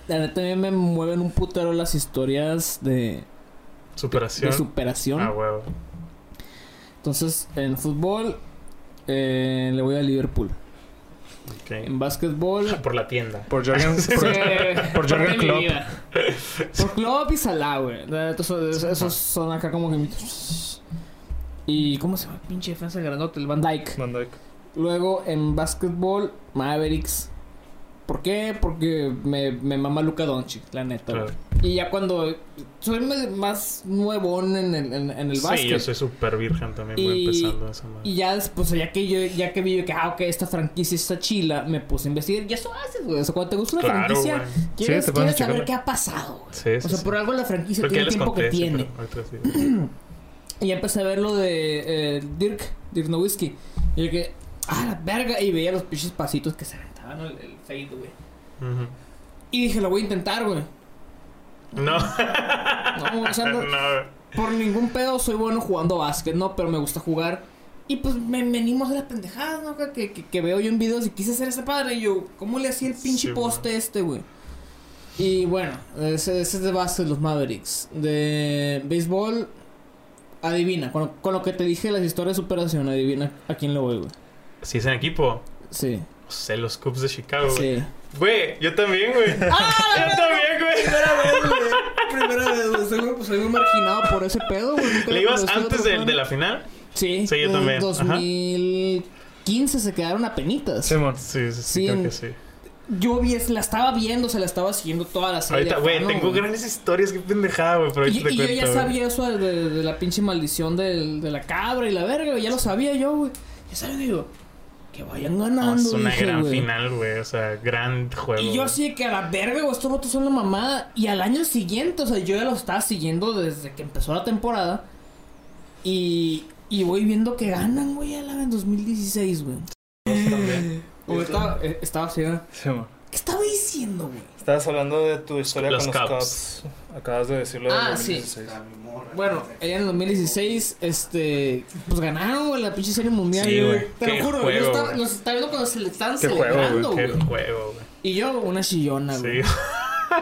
La neta también me mueven un putero las historias de, Superación. de superación. Ah, huevo. Entonces, en fútbol eh, le voy a Liverpool. Ok. En básquetbol [LAUGHS] Por la tienda. Por Jorgen, [LAUGHS] Sí, por, por mi Klopp. Por Klopp y Salah, güey. Esos, esos son acá como que... Y... ¿Cómo se llama? Pinche defensa grandote, el Van Dyke. Van Dijk. Luego, en básquetbol, Mavericks. ¿Por qué? Porque me, me mama Luka Doncic, la neta, Claro. güey. Y ya cuando soy más nuevón en el, en, en el Sí, básquet. yo soy súper virgen también, voy Y, empezando esa madre. y ya después, ya que yo, ya que vi que, ah, ok, esta franquicia está chila, me puse a investigar. Y eso haces, güey. O sea, cuando te gusta una Claro, franquicia, güey. quieres, Sí, quieres saber qué ha pasado, güey. Sí, sí, o sea, sí. por algo la franquicia tiene el tiempo conté, que sí, tiene. pero sí. [CLEARS THROAT] Y ya empecé a ver lo de eh, Dirk, Dirk Nowitzki. Y yo que, ah, la verga. Y veía los pinches pasitos que se aventaban el, el fade, güey. Y dije, lo voy a intentar, güey. No. No, o sea, no- [LAUGHS] no. por ningún pedo soy bueno jugando básquet, ¿no? Pero me gusta jugar. Y pues me venimos de las pendejadas, ¿no? Que, que, que veo yo en videos y quise hacer ese padre. Y yo, ¿cómo le hacía el pinche Sí, poste este, güey? Y bueno, ese, ese es de base de los Mavericks. De béisbol, adivina. Con, lo- con lo que te dije las historias de superación, adivina a quién le voy, güey. Si es en equipo. Sí, Sé, los Cubs de Chicago, güey. sí. Güey, yo también, güey. [LAUGHS] ¡Ah! yo también, güey. Primera vez, güey. [LAUGHS] Primera vez, güey. Soy, muy- soy muy marginado por ese pedo, güey. Nunca ¿Le ibas antes de, de la final? Sí, Sí, yo en también, ajá. 2015 se quedaron a penitas. Sí, sí, sí, Sí, creo en- que sí. Yo vi, la estaba viendo, se la estaba siguiendo toda la serie. Ahorita, güey, tengo güey. grandes historias, qué pendejada, güey, pero Y, y yo cuento. ya güey. sabía eso de, de- de la pinche maldición del- de la cabra y la verga, güey, ya lo sabía yo, güey. Ya sabía, digo, que vayan ganando. No, es una dije, gran final, güey. O sea, gran juego. Y yo así de que a la verga, güey, estos votos son la mamada. Y al año siguiente, o sea, yo ya lo estaba siguiendo desde que empezó la temporada. Y, y voy viendo que ganan, güey, a la en 2016, güey. Güey, estaba, eh, estaba así, ¿verdad? Simón. ¿Qué estaba diciendo, güey? Estabas hablando de tu historia Los con los Cubs. Cubs. Acabas de decirlo de Ah, sí. 2016. Bueno, ella en el 2016, este, pues ganaron, güey, la pinche serie mundial. Sí, güey. Te Qué lo juro, juego, yo estaba, güey. los estaba viendo cuando se le estaban Qué juego, celebrando, Qué güey. juego, güey. Y yo, una chillona, güey. Sí. [LAUGHS]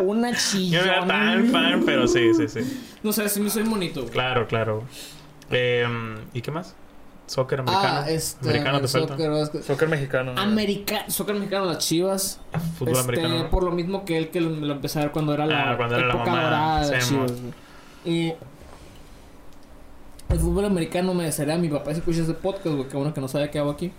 Una Yo chillona. no era tan fan, pero sí, sí, sí. No sé, sí me soy bonito, güey. Claro, claro. Eh, ¿Y qué más? Soccer americano. Ah, este. Americano te falta. soccer. Soccer mexicano. ¿no? America soccer mexicano, las chivas. Fútbol este, americano. Por lo mismo que él que lo, lo empecé a ver cuando era la Ah, cuando era la época mamá. dorada de las Sí, chivas. güey. Y. El fútbol americano me desearía a mi papá si escucha ese podcast, güey. Que bueno que no sabe qué hago aquí.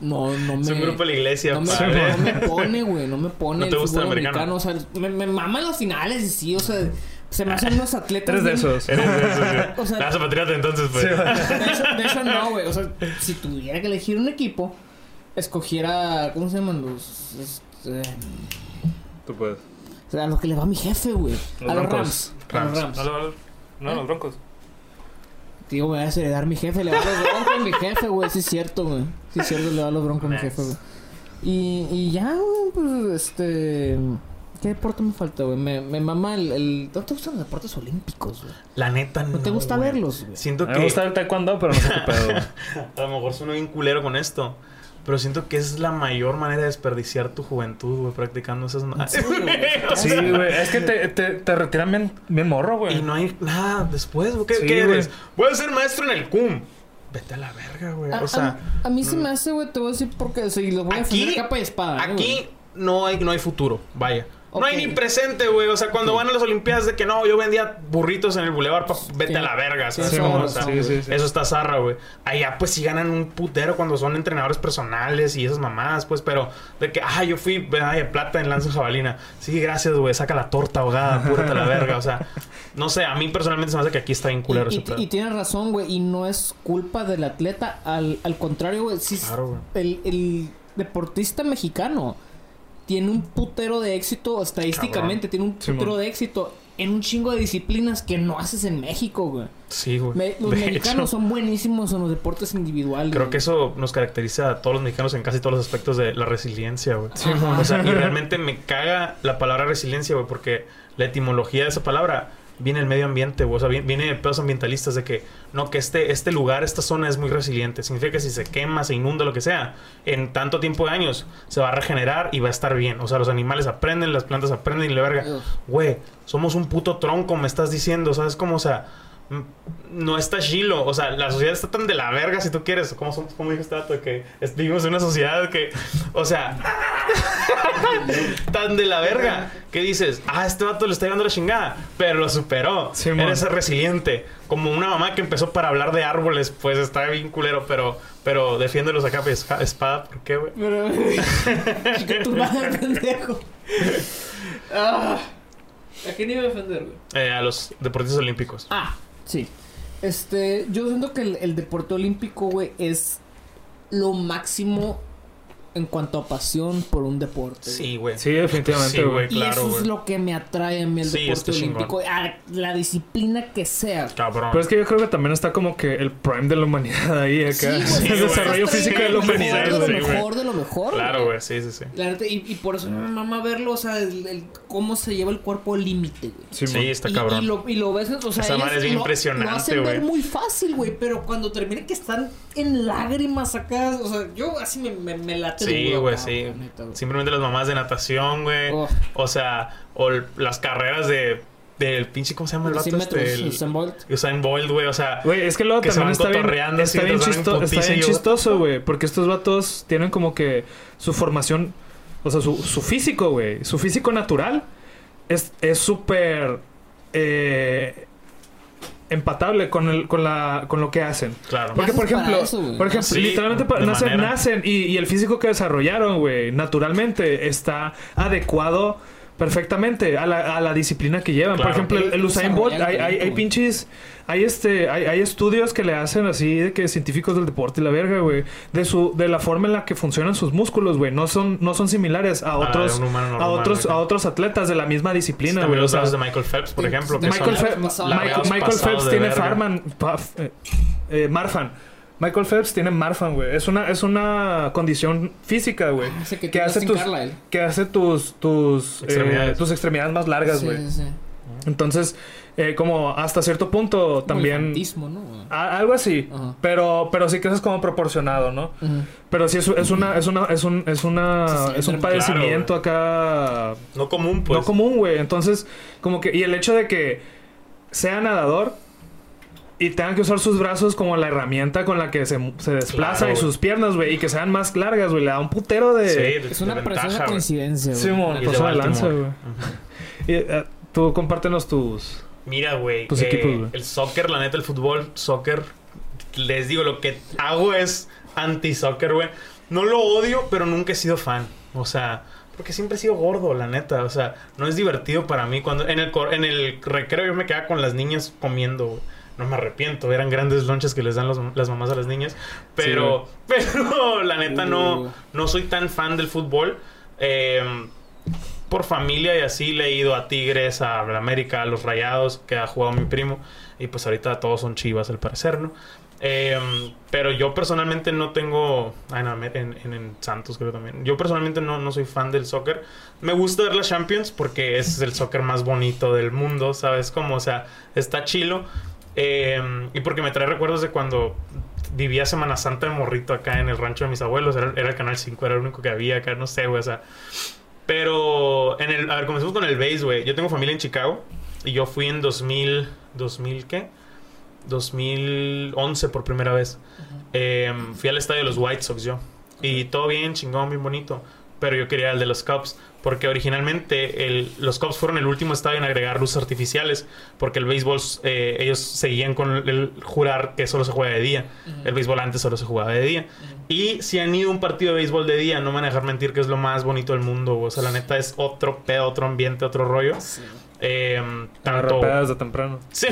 No, no me. Es un grupo de la iglesia, no me, no me pone, güey, no me [LAUGHS] pone ¿No te el gusta fútbol el americano? americano. O sea, me, me maman los finales y sí, o sea, se me hacen unos atletas. Eres de bien- esos. Eres de esos, güey. O sea- La hace patriota entonces, pues. Sí. De hecho, de hecho, no, güey. O sea, si tuviera que elegir un equipo, escogiera. ¿Cómo se llaman los.? este, Tú puedes. o sea, a lo que le va a mi jefe, güey. Los A los Broncos. Rams. A los Rams. Rams. No, no, no, los broncos. Tío, me va a desheredar mi jefe. Le va a los broncos a mi jefe, güey. Sí, es cierto, güey. Sí, es cierto, le va a los broncos a mi jefe, güey. Y, y ya, güey, pues, este. ¿Qué deporte me falta, güey? Me, me mama el, el. ¿No te gustan los deportes olímpicos, güey? La neta, no. ¿No te gusta güey. verlos, güey? Siento que. me gusta el taekwondo, pero no sé qué pedo. güey. [LAUGHS] A lo mejor sueno bien culero con esto. Pero siento que es la mayor manera de desperdiciar tu juventud, güey, practicando esas serio, güey? O [LAUGHS] Sí, sea, [LAUGHS] güey. Es que te, te, te retiran bien, bien morro, güey. Y no hay nada después, güey. ¿Qué, Sí, qué eres? Voy a ser maestro en el CUM. Vete a la verga, güey. A, O sea, a- a mí se me hace, güey, te voy a decir porque si los voy a Aquí- defender capa y espada. ¿eh, aquí no hay, no hay futuro, vaya. No hay ni presente, güey. O sea, cuando van a las Olimpiadas de que no, yo vendía burritos en el bulevar, vete Sí. a la verga. Eso- o sea, está zarra, güey. Allá, pues sí ganan un putero cuando son entrenadores personales y esas mamadas, pues, pero de que, ah, yo fui medalla de plata en lanza jabalina. Sí, gracias, güey. Saca la torta ahogada, apúrate a la verga. O sea, no sé, a mí personalmente se me hace que aquí está bien culero Y, ese y, y tienes razón, güey, y no es culpa del atleta, al, al contrario, güey, sí, Claro, güey. el, el deportista mexicano tiene un putero de éxito, estadísticamente, tiene un putero de éxito en un chingo de disciplinas que no haces en México, güey. Sí, güey. Me- los [LAUGHS] De mexicanos hecho, son buenísimos en los deportes individuales. Creo güey. que eso nos caracteriza a todos los mexicanos en casi todos los aspectos de la resiliencia, güey. Ajá. O sea, y realmente me caga la palabra resiliencia, güey, porque la etimología de esa palabra viene del medio ambiente. O sea, vi- viene pedos ambientalistas de que, no, que este, este lugar, esta zona es muy resiliente. Significa que si se quema, se inunda, lo que sea, en tanto tiempo de años se va a regenerar y va a estar bien. O sea, los animales aprenden, las plantas aprenden y la verga. Güey, somos un puto tronco, me estás diciendo, ¿sabes cómo? O sea, no está chilo. O sea, la sociedad está tan de la verga si tú quieres. ¿Cómo, somos, cómo dijo este dato? Que vivimos en una sociedad que, o sea, [LAUGHS] tan de la verga que dices, ah, este vato le está llevando la chingada, pero lo superó. Eres resiliente. Como una mamá que empezó para hablar de árboles, pues está bien culero, pero, pero defiéndelos acá, pues, ja- espada, ¿por qué, güey? [LAUGHS] Tu madre, [LAUGHS] pendejo. Ah. ¿A quién iba a defender, güey? Eh, a los deportistas olímpicos. Ah, sí. Este, yo siento que el, el deporte olímpico, güey, es lo máximo en cuanto a pasión por un deporte. güey. Sí, güey. Sí, definitivamente, Sí, güey. güey. Y claro, eso es güey. lo que me atrae a mí el Sí, deporte olímpico. A la disciplina que sea. Cabrón. Pero es que yo creo que también está como que el prime de la humanidad ahí acá. Sí, güey. el güey. desarrollo físico de la humanidad, mejor, de güey. lo mejor, de lo mejor. Claro, güey. Sí, sí, sí. La y, y por eso me mama verlo, o sea, el, el- cómo se lleva el cuerpo al límite, güey. Sí, Sí, mon. está cabrón. Y lo, y lo ves, o sea, Esa es bien lo- impresionante, Lo hacen ver güey. muy fácil, güey, pero cuando termina que están en lágrimas acá, o sea, yo así me, me, me late Sí, güey, sí. la neta, güey. Simplemente las mamás de natación, güey. Oh. O sea, o las carreras de del pinche, ¿cómo se llama el vato 100 este? Usain Bolt. Usain Bolt, güey. O sea, Güey, es que luego Que se también van está bien, está así, bien, chisto- está chistoso, güey. Porque estos vatos tienen como que su formación, o sea, su, su físico, güey. Su físico natural es es súper eh, empatable con, el, con, la, con lo que hacen. claro. Porque, por para ejemplo, eso, por ejemplo Sí, literalmente nacen, nacen y, y el físico que desarrollaron, güey, naturalmente está adecuado perfectamente a la, a la disciplina que llevan. Claro. Por ejemplo, el, el Usain Bolt, hay, hay, hay pinches, hay este, hay, hay estudios que le hacen así de que científicos del deporte y la verga, güey, de su, de la forma en la que funcionan sus músculos, güey, no son, no son similares a Ah, otros, a otros, a otros atletas de la misma disciplina, También güey. o los sea, brazos de Michael Phelps, por ejemplo. Que Michael, Phelps, Michael, Michael tiene. Farman, eh, eh, Marfan. Michael Phelps tiene Marfan, güey. Es una, es una condición física, güey. Ese que, hace tus, que hace tus, tus, Extremidades. eh, tus extremidades más largas, Sí, güey. sí, sí. Entonces, eh, como hasta cierto punto Como también... elefantismo, ¿no? a- algo así. Ajá. Pero, pero sí que eso es como proporcionado, ¿no? Pero sí es, es una, es una, es un, es una, es un padecimiento acá No común, pues. no común, güey. Entonces, como que... Y el hecho de que sea nadador y tengan que usar sus brazos como la herramienta con la que se, se desplaza Claro, y sus piernas, güey. Y que sean más largas, güey. Le da un putero de... Sí, de- Es una de preciosa coincidencia, güey. Y de pasó de lanza, güey. Eh, tú compártenos tus... Mira, güey. Tus eh, equipos, güey. El soccer, la neta, el fútbol, soccer. Les digo, lo que hago es anti-soccer, güey. No lo odio, pero nunca he sido fan. O sea, porque siempre he sido gordo, la neta. O sea, no es divertido para mí. Cuando en el, cor- en el recreo yo me quedaba con las niñas comiendo, güey. No me arrepiento, eran grandes lonches que les dan los- las mamás a las niñas. Pero, [LAUGHS] pero la neta no, Uh. no soy tan fan del fútbol. Eh, por familia y así le he ido a Tigres, a América, a los Rayados, que ha jugado mi primo. Y pues ahorita todos son chivas al parecer, ¿no? Eh, pero yo personalmente no tengo... No, en, en- en Santos creo también. Yo personalmente no, no soy fan del soccer. Me gusta ver la Champions porque es el soccer más bonito del mundo, ¿sabes? Como, o sea, está chilo. Eh, y porque me trae recuerdos de cuando vivía Semana Santa de morrito acá en el rancho de mis abuelos. Era, era el Canal 5, era el único que había acá, no sé, güey, o sea... Pero, en el, a ver, comencemos con el base, güey. Yo tengo familia en Chicago y yo fui en 2000, 2000, ¿qué? 2011 por primera vez. Eh, fui al estadio de los White Sox yo. Y todo bien, chingón, bien bonito. Pero yo quería el de los Cubs. Porque originalmente el- los Cubs fueron el último estadio en agregar luces artificiales. Porque el béisbol, eh, ellos seguían con el jurar que solo se juega de día. El béisbol antes solo se jugaba de día. Y si han ido a un partido de béisbol de día, no me van a dejar mentir que es lo más bonito del mundo. O sea, la neta es otro pedo, otro ambiente, otro rollo. Eh, tanto, desde temprano. Sí,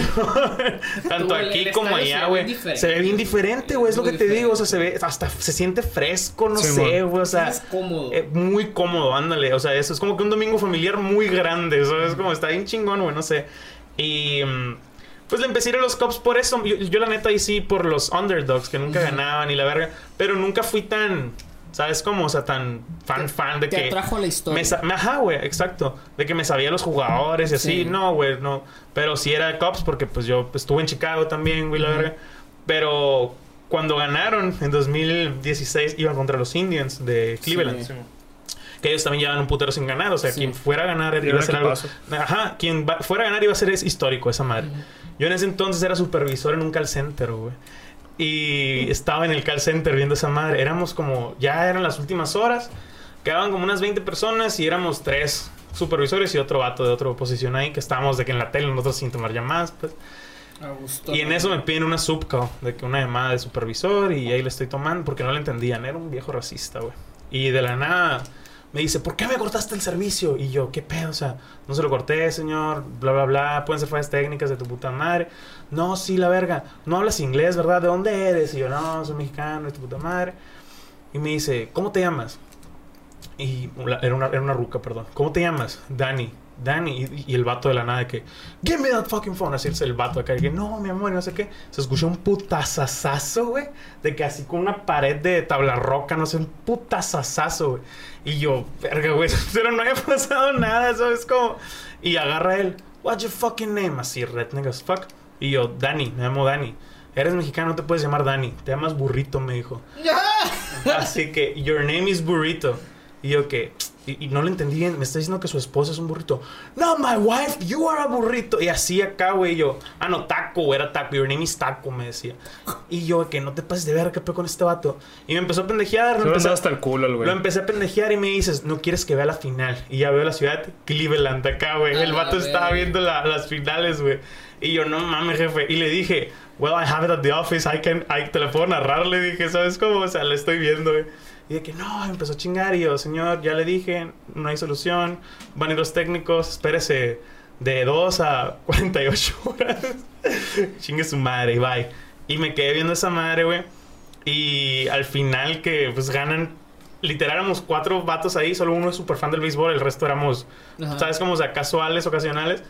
[LAUGHS] tanto aquí como allá, ve güey. bien diferente. Se ve bien diferente, güey. Es lo Muy que te digo. O sea, se ve, hasta se siente fresco, no Sí, sé, güey. O sea, es cómodo. eh, muy cómodo, ándale. O sea, eso es como que un domingo familiar muy grande. ¿sabes? Como está bien chingón, güey, no sé. Y. mm, Pues le empecé a ir a los Cubs por eso. Yo, yo, la neta ahí sí por los underdogs que nunca ganaban y la verga. Pero nunca fui tan. ¿Sabes cómo? O sea, tan fan, fan de Te que. atrajo a la historia. Me ajá, güey, exacto. De que me sabía los jugadores y así. Sí. No, güey, no. Pero sí era Cubs porque pues yo estuve en Chicago también, güey, la verga. Pero cuando ganaron en 2016 iban contra los Indians de Cleveland. Sí. Que ellos también llevan un putero sin ganar. O sea, Sí. quien fuera a ganar iba a ser algo... Ajá, quien va- fuera a ganar iba a ser es histórico esa madre. Yo en ese entonces era supervisor en un call center, güey. Y estaba en el call center viendo esa madre. Éramos como, ya eran las últimas horas. Quedaban como unas 20 personas y éramos tres supervisores y otro vato de otra posición ahí que estábamos de que en la tele nosotros sin tomar llamadas, pues. A gusto. Y en eso me piden una subcall de que una llamada de supervisor y ahí le estoy tomando porque no le entendían. Era un viejo racista, güey. Y de la nada, me dice, ¿por qué me cortaste el servicio? Y yo, ¿qué pedo? O sea, no se lo corté, señor, bla, bla, bla, pueden ser fallas técnicas de tu puta madre. No, sí, la verga, no hablas inglés, ¿verdad? ¿De dónde eres? Y yo, no, soy mexicano, de tu puta madre. Y me dice, ¿cómo te llamas? Y era una, era una ruca, perdón. ¿Cómo te llamas? Dani. Dani. Y, y el vato de la nada de que, give me that fucking phone. Así es el vato acá. Y que, no, mi amor, no sé qué. Se escuchó un putazazazo, güey. De que así con una pared de tabla roca, no sé, un putazazazo, güey. Y yo, verga, güey. [LAUGHS] Pero no había pasado nada, ¿sabes cómo? Y agarra él, what's your fucking name? Así, redneck as fuck. Y yo, Dani, me llamo Dani. Eres mexicano, no te puedes llamar Dani. Te llamas Burrito, me dijo. [LAUGHS] Así que, your name is Burrito. Y yo que, y, y no lo entendí bien, me está diciendo que su esposa es un burrito. No, my wife, you are a burrito. Y así acá, güey, y yo, ah, no, taco, era taco, your name is taco, me decía. Y yo, que no te pases de ver, qué pedo con este vato. Y me empezó a pendejear, me empezó, hasta el culo, güey. lo empecé a pendejear y me dices, no quieres que vea la final. Y ya veo la ciudad, Cleveland, acá, güey. El vato estaba viendo la- las finales, güey. Y yo, no mames, jefe. Y le dije, well, I have it at the office. I can, I, te lo puedo narrar. Le dije, ¿sabes cómo? O sea, le estoy viendo, güey. Y de que no, empezó a chingar. Y yo, señor, ya le dije, no hay solución. Van a ir los técnicos, espérese de 2 a 48 horas. [LAUGHS] Chingue su madre, y bye. Y me quedé viendo esa madre, güey. Y al final que pues ganan, literal éramos cuatro vatos ahí, solo uno es súper fan del béisbol, el resto éramos, Ajá. ¿sabes? Como o sea, casuales, ocasionales.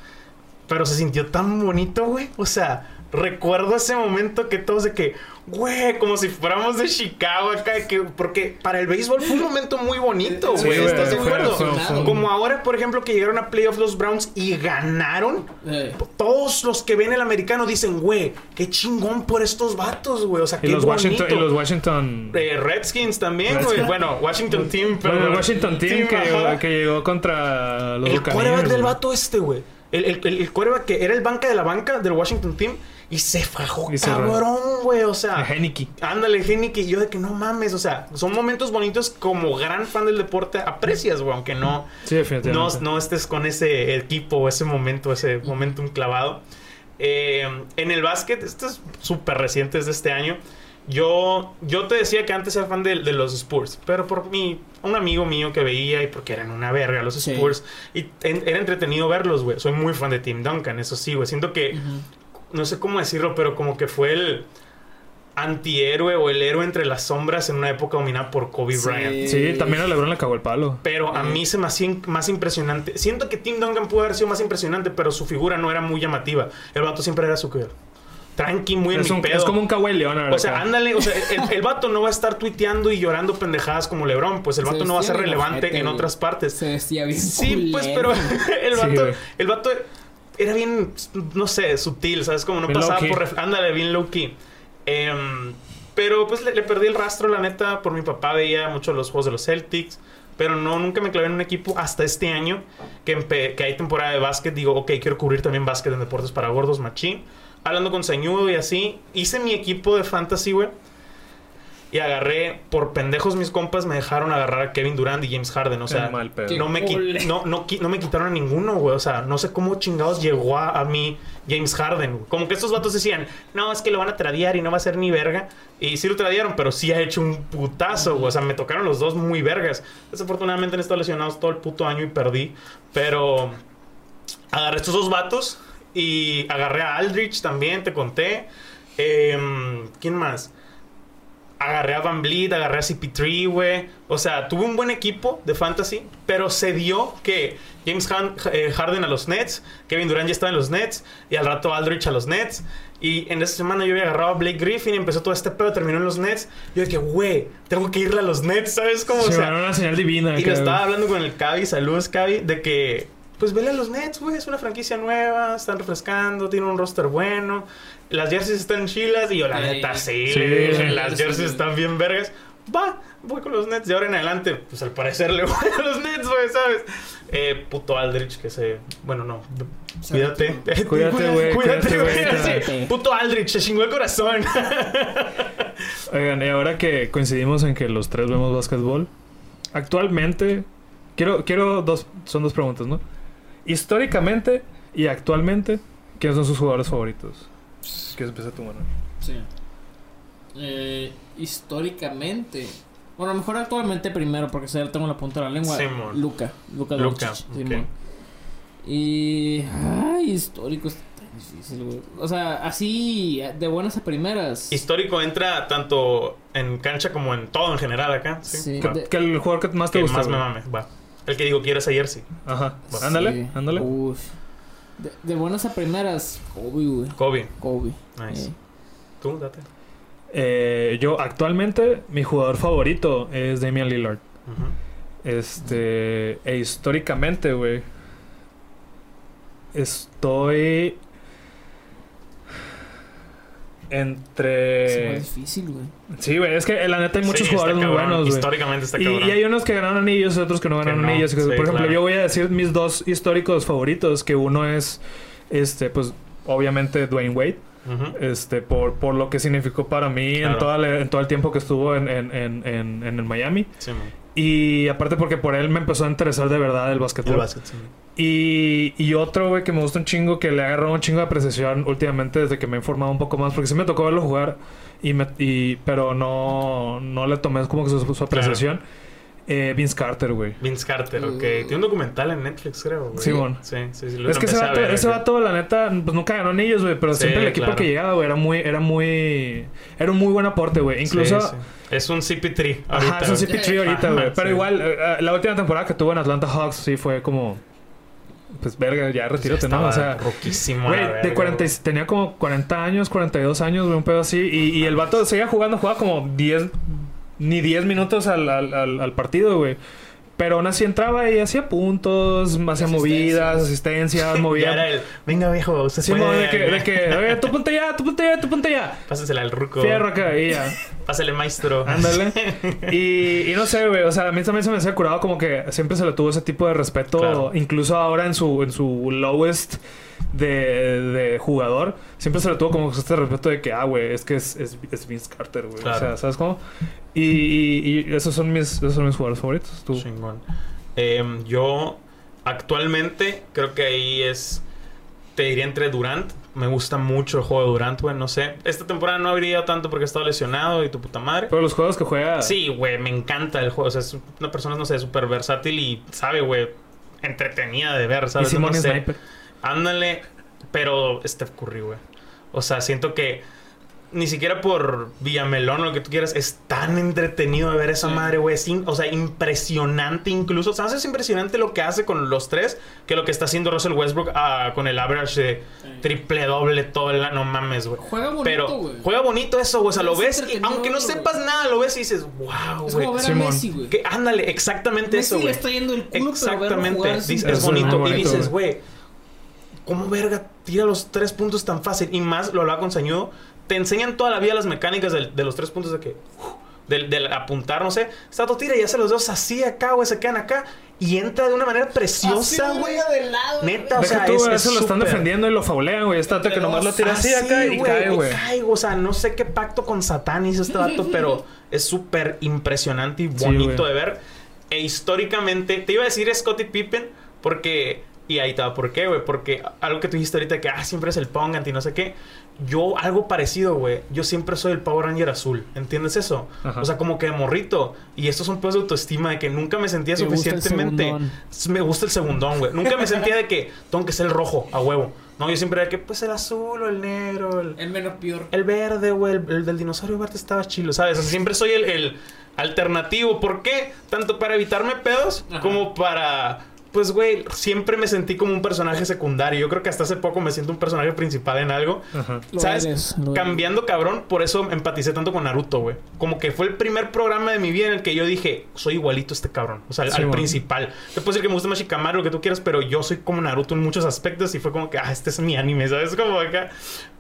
Pero se sintió tan bonito, güey. O sea, recuerdo ese momento que todos de que, güey, como si fuéramos de Chicago acá, que, porque para el béisbol fue un momento muy bonito, Sí, güey. güey, ¿Estás de acuerdo? fue- fue un- Como ahora, por ejemplo, que llegaron a playoffs los Browns y ganaron. Eh, Todos los que ven el americano dicen, güey, qué chingón por estos vatos, güey. O sea, Y qué los Washington, y bonito. los Washington. Eh, Redskins también, güey. Bueno, Washington Team, pero. Bueno, el Washington Team, que, llegó, que llegó contra los El quarterback del vato este, güey. El, el, el, el quarterback que era el banca de la banca del Washington Team y se fajó, Y se cabrón, güey. O sea, Heineke. ándale. Y yo de que no mames, o sea, son momentos bonitos como gran fan del deporte aprecias, güey, aunque no. Sí, no, definitivamente. no estés con ese equipo, ese momento, ese momentum clavado. Eh, en el básquet, esto es súper reciente, es de este año. Yo, yo te decía que antes era fan de, de los Spurs, pero por mi, un amigo mío que veía y porque eran una verga los Sí. Spurs. Y en- era entretenido verlos, güey. Soy muy fan de Tim Duncan, eso sí, güey. Siento que, no sé cómo decirlo, pero como que fue el antihéroe o el héroe entre las sombras en una época dominada por Kobe Sí. Bryant. Sí, también a LeBron le cagó el palo. Pero a mí se me hacía más impresionante. Siento que Tim Duncan pudo haber sido más impresionante, pero su figura no era muy llamativa. El vato siempre era su que tranqui, muy en Es, mi un- pedo. es como un Kawhi Leonard. O sea, acá. ándale, o sea, el, el vato no va a estar tuiteando y llorando pendejadas como LeBron, pues el Se vato no va a ser relevante en otras partes. Se vestía bien Sí, pues, pero el vato, el vato era bien, no sé, sutil, ¿sabes? Como no Bien pasaba por... Ándale, bien low key. Em, pero pues le, le perdí el rastro, la neta, por mi papá veía mucho los juegos de los Celtics. Pero no, nunca me clavé en un equipo hasta este año que, que hay temporada de básquet. Digo, ok, quiero cubrir también básquet en deportes para gordos, machín. Hablando con Sañudo y así, hice mi equipo de fantasy, güey. Y agarré, por pendejos mis compas, me dejaron agarrar a Kevin Durant y James Harden. O sea, mal pedo. No me, no, no, no me quitaron a ninguno, güey. O sea, no sé cómo chingados llegó a, a mí James Harden. güey. Como que estos vatos decían, no, es que lo van a tradear y no va a ser ni verga. Y sí lo tradearon, pero sí ha hecho un putazo, güey. O sea, me tocaron los dos muy vergas. Desafortunadamente han estado lesionados todo el puto año y perdí. Pero agarré estos dos vatos y agarré a Aldrich también, te conté. Em, ¿Quién más? Agarré a Van Vliet, agarré a CP3, güey. O sea, tuve un buen equipo de fantasy, pero se dio que James eh, Harden a los Nets, Kevin Durant ya estaba en los Nets, y al rato Aldrich a los Nets. Y en esa semana yo había agarrado a Blake Griffin y empezó todo este pedo, terminó en los Nets. Yo dije, güey, tengo que irle a los Nets, ¿sabes cómo? O Se sea, ganó una señal divina. y lo estaba hablando con el Cavi, saludos Cavi, de que, pues vele a los Nets, güey, es una franquicia nueva, están refrescando, tienen un roster bueno, las jerseys están chilas, y yo la neta sí, las sí. jerseys están bien vergas. Va, voy con los Nets de ahora en adelante, pues al parecer le [LAUGHS] voy a los Nets, güey, ¿sabes? Eh, puto Aldrich, que se, bueno, no, cuídate. [LAUGHS] Cuídate, güey, Cuídate, güey. [LAUGHS] Puto Aldrich, se chingó el corazón. Oigan, y ahora que coincidimos en que los tres vemos básquetbol, actualmente, quiero, quiero dos, son dos preguntas, ¿no? Históricamente y actualmente, ¿quiénes son sus jugadores favoritos? ¿Quieres empezar tú, Manuel? Sí. Eh, históricamente, Bueno, a lo mejor actualmente primero, porque se tengo la punta de la lengua. Simón. Luca. Luca Luca. Simón. Y. Ay, histórico está tan difícil, güey. O sea, así, de buenas a primeras. Histórico entra tanto en cancha como en todo en general acá. Sí. Sí. Va. de- Que el jugador que más te Que gusta. más me güey. mame. Va. El que digo quiero es a Jersey. Ajá. Sí. Ándale, Sí. ándale. Uf. De, de buenas a primeras, Kobe, güey. Kobe. Kobe. Nice. Eh. Tú, date. Eh, yo actualmente, mi jugador favorito es Damian Lillard. Este. E históricamente, güey. Estoy. Es Entre. más difícil, güey. Sí, güey. Es que eh, la neta hay muchos Sí, jugadores muy buenos, güey. Históricamente está Y, cabrón. y hay unos que ganaron anillos y otros que no ganaron no, anillos. sí, Por ejemplo, claro. yo voy a decir mis dos históricos favoritos. Que uno es. Este, pues. Obviamente Dwayne Wade. Este, por, por lo que significó para mí en, toda la- en todo el tiempo que estuvo en, en, en, en, en el Miami. Sí, man. Y aparte porque por él me empezó a interesar de verdad el básquetbol. El básquet, sí. Y, y otro, güey, que me gusta un chingo, que le ha agarrado un chingo de apreciación últimamente desde que me he informado un poco más, porque sí me tocó verlo jugar, y me, y, pero no, no le tomé como que su, su apreciación. Eh, Vince Carter, güey. Vince Carter, ok. Uh. Tiene un documental en Netflix, creo, güey. Sí, sí, sí. lo Es que ese vato, ese vato, la neta, pues nunca ganó anillos, güey, pero Sí, siempre el equipo claro. que llegaba, güey, era muy, era muy, era un muy buen aporte, güey. Incluso, Sí, sí. Es un CP3. ajá, es un güey. CP3 ahorita, güey. Pero sí. igual, eh, eh, la última temporada que tuvo en Atlanta Hawks, sí fue como, pues verga, ya retírate, ¿no? O sea, roquísimo. Güey, de verga, 40 y- güey. tenía como 40 años, 42 años, güey, un pedo así. Y, y el vato seguía jugando, jugaba como 10, ni 10 minutos al, al, al- al partido, güey. Pero aún así entraba y hacía puntos, hacía movidas, asistencias, [LAUGHS] movía. era el. Venga, viejo, usted Sí, puede. de que, de que, [LAUGHS] oye, tú ponte ya, tú ponte ya, tú ponte ya. Pásasela al ruco. Fierro acá, y ya. [LAUGHS] Pásale, maestro. Ándale. Y, y no sé, güey. O sea, a mí también se me hacía curado como que siempre se le tuvo ese tipo de respeto. Claro. Incluso ahora en su, en su lowest de, de jugador. Siempre se le tuvo como este respeto de que, ah, güey, es que es, es, es Vince Carter, güey. Claro. O sea, ¿sabes cómo? Y, y, y esos son mis, esos son mis jugadores favoritos. Tú. Chingón. Em, yo actualmente creo que ahí es. Te diría entre Durant. Me gusta mucho el juego de Durant, güey. No sé. Esta temporada no habría tanto porque he estado lesionado y tu puta madre. Pero los juegos que juega. Sí, güey, me encanta el juego. O sea, es una persona, no sé, súper versátil y sabe, güey, entretenida de ver, Y ¿sabes? Simón no es sé. sniper. Ándale, pero Steph Curry, güey. O sea, siento que ni siquiera por Villamelón o lo que tú quieras, es tan entretenido de ver esa Sí. madre, güey. Es in- o sea, impresionante incluso. O sea, es impresionante lo que hace con los tres que lo que está haciendo Russell Westbrook ah, con el average de triple doble todo el No mames, güey. Juega bonito, Pero güey. juega bonito eso, güey. O sea, lo Es ves y aunque no sepas nada, lo ves y dices, wow, Es güey. como ver a Simón. Messi, güey. Ándale, exactamente Messi eso, le güey. está yendo el culo, pero verlo Exactamente. jugar es es es bonito. bonito, y dices, güey. ¿Cómo verga tira los tres puntos tan fácil? Y más, lo hablaba con Sañudo, te enseñan toda la vida las mecánicas de, los tres puntos de que... del, del apuntar, no sé. Stato tira y hace los dedos así acá, güey, se quedan acá. Y entra de una manera preciosa, Así, güey. de lado, Neta, o sea, tú, es, eso lo están defendiendo y lo faulean, güey. Está que nomás lo tira así acá y güey, cae, güey. O sea, no sé qué pacto con Satán hizo este vato, [LAUGHS] pero es súper impresionante y bonito de ver. E históricamente, te iba a decir Scottie Pippen, porque. Y ahí estaba, ¿por qué, güey? Porque algo que tú dijiste ahorita, que ah, siempre es el Pongant y no sé qué. Yo, algo parecido, güey. Yo siempre soy el Power Ranger azul. ¿Entiendes eso? Ajá. O sea, como que de morrito. Y estos son pedos de autoestima, de que nunca me sentía Te suficientemente. Me gusta el segundón, güey. Nunca me sentía de que tengo que ser el rojo, a huevo. No, yo siempre era que, pues el azul o el negro, el, El menos peor. el verde, güey, el, el del dinosaurio verde estaba chilo, ¿sabes? O sea, siempre soy el, el alternativo. ¿Por qué? Tanto para evitarme pedos Ajá. como para. Pues, güey, siempre me sentí como un personaje secundario. Yo creo que hasta hace poco me siento un personaje principal en algo. Ajá. Lo ¿Sabes? eres, lo eres. Cambiando cabrón, por eso empaticé tanto con Naruto, güey. Como que fue el primer programa de mi vida en el que yo dije, soy igualito a este cabrón. O sea, al, Sí, al bueno. principal. Te puedo decir que me gusta más Shikamaru, lo que tú quieras, pero yo soy como Naruto en muchos aspectos y fue como que, ah, este es mi anime, ¿sabes? Como acá.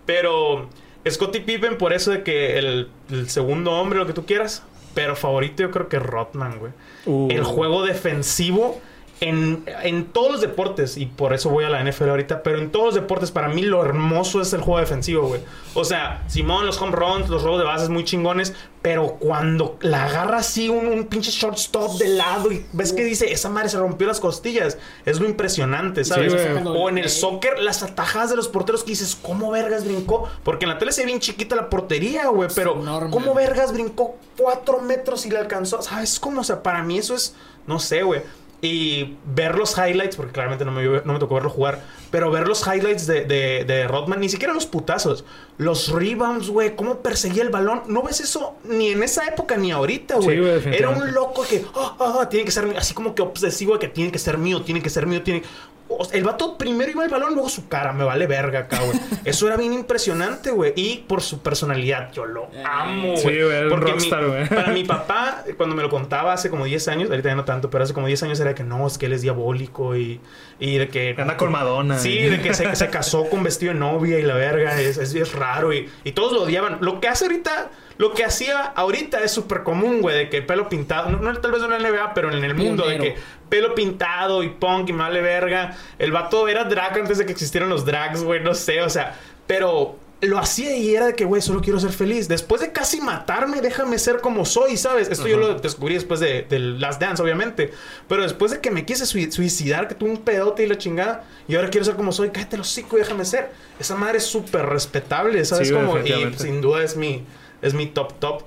Pero Scottie Pippen, por eso de que el, el segundo hombre, lo que tú quieras. Pero favorito yo creo que Rodman, güey. Uh. El juego defensivo en, en todos los deportes, y por eso voy a la NFL ahorita, pero en todos los deportes, para mí lo hermoso es el juego defensivo, güey. O sea, Simón, los home runs, los robos de bases muy chingones, pero cuando la agarra así un, un pinche shortstop de lado y ves que dice, esa madre se rompió las costillas, es lo impresionante, ¿sabes? o en el soccer, las atajadas de los porteros que dices, ¿cómo vergas brincó? Porque en la tele se ve bien chiquita la portería, güey, pero enorme. ¿cómo vergas brincó cuatro metros y le alcanzó? ¿Sabes cómo? O sea, para mí eso es, no sé, güey. Y ver los highlights, porque claramente no me, no me tocó verlo jugar, pero ver los highlights de, de, de Rodman, ni siquiera los putazos, los rebounds, güey, cómo perseguía el balón. No ves eso ni en esa época ni ahorita, Sí, güey. güey, Era un loco que, ah, ah, ah, tiene que ser mío, así como que obsesivo de que tiene que ser mío, tiene que ser mío, tiene. O sea, el vato primero iba al balón, luego su cara, me vale verga acá, güey. [LAUGHS] Eso era bien impresionante, güey. Y por su personalidad, yo lo amo, güey. Sí, güey, mi- rockstar, güey. Para mi [LAUGHS] papá, cuando me lo contaba hace como 10 años, ahorita ya no tanto, pero hace como 10 años era que no, es que él es diabólico y, y de que. Anda con Madonna. Sí, de que se, se [LAUGHS] casó con vestido de novia y la verga, es, es, es raro y, y todos lo odiaban. Lo que hace ahorita, lo que hacía ahorita es súper común, güey, de que pelo pintado, no, no tal vez en la NBA, pero en el mundo, de que pelo pintado y punk y me vale verga. El vato era drag antes de que existieran los drags, güey, no sé, o sea, pero lo hacía y era de que, güey, solo quiero ser feliz. Después de casi matarme, déjame ser como soy, ¿sabes? Esto yo lo descubrí después de, del Last Dance, obviamente. Pero después de que me quise sui- suicidar, que tuve un pedote y la chingada, y ahora quiero ser como soy, cállate los y déjame ser. Esa madre es súper respetable, ¿sabes? Sí, como, y sin duda es mi, es mi top top.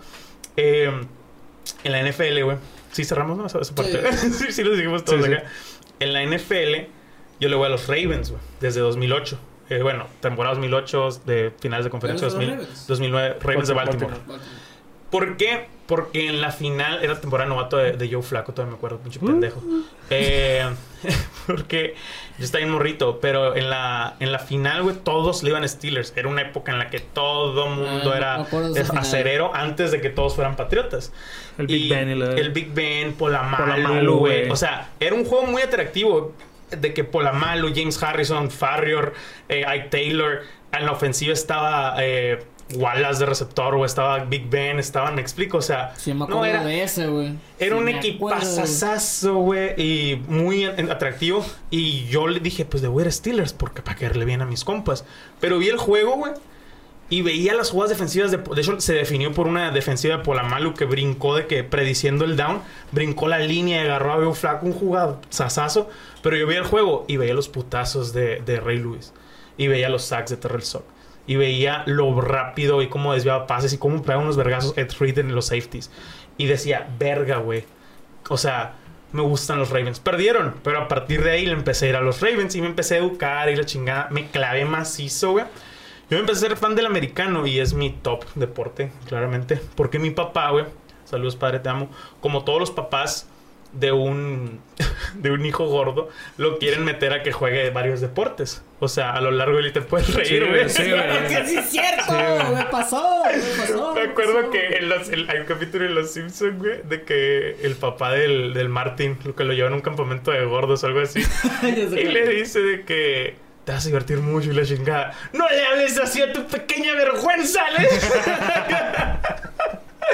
Eh, en la NFL, güey. Sí, cerramos, ¿no? Esa, esa parte. [LAUGHS] Sí, sí, lo dijimos todos Sí, sí. acá. En la NFL, yo le voy a los Ravens, güey, desde 2008. Eh, bueno, temporada 2008, de finales de conferencia ¿Eres de los 2000, Ravens? 2009, Ravens de Baltimore. Baltimore. ¿Por qué? Porque en la final era temporada novato de, de Joe Flaco, todavía me acuerdo, pinche pendejo. Eh, [LAUGHS] porque yo estaba bien morrito, pero en la, en la final, güey, todos le iban a Steelers. Era una época en la que todo mundo Ah, era acerero antes de que todos fueran patriotas. El Big Ben y la- El Big Ben, Polamalu, güey. O sea, era un juego muy atractivo. De que Polamalu, James Harrison, Farrior, eh, Ike Taylor. En la ofensiva estaba eh, Wallace de receptor, o estaba Big Ben, estaban, me explico. O sea, Sí, me no era, de ese, güey. era Sí, un equipazazazo, güey, y muy atractivo. Y yo le dije, pues de a Steelers, porque para caerle bien a mis compas. Pero vi el juego, güey, y veía las jugadas defensivas. De, de hecho, se definió por una defensiva de Polamalu que brincó de que, prediciendo el down, brincó la línea y agarró a Beo Flaco, un jugado sasazo. Pero yo veía el juego y veía los putazos de, de Ray Lewis. Y veía los sacks de Terrell Sock. Y veía lo rápido y cómo desviaba pases y cómo pegaba unos vergazos Ed Reed en los safeties. Y decía, verga, güey. O sea, me gustan los Ravens. Perdieron, pero a partir de ahí le empecé a ir a los Ravens y me empecé a educar y la chingada. Me clavé macizo, güey. Yo empecé a ser fan del americano y es mi top deporte, claramente. Porque mi papá, güey, saludos padre, te amo. Como todos los papás de un, [LAUGHS] de un hijo gordo, lo quieren meter a que juegue varios deportes. O sea, a lo largo del te puedes reír, Sí, güey. sí, güey. [LAUGHS] Sí es cierto, me pasó, me pasó. Me acuerdo que en los- en- hay un capítulo en Los Simpsons, güey, de que el papá del, del Martin, lo que lo lleva en un campamento de gordos o algo así, [LAUGHS] y le dice de que te vas a divertir mucho y la chingada. ¡No le hables así a tu pequeña vergüenza! dice.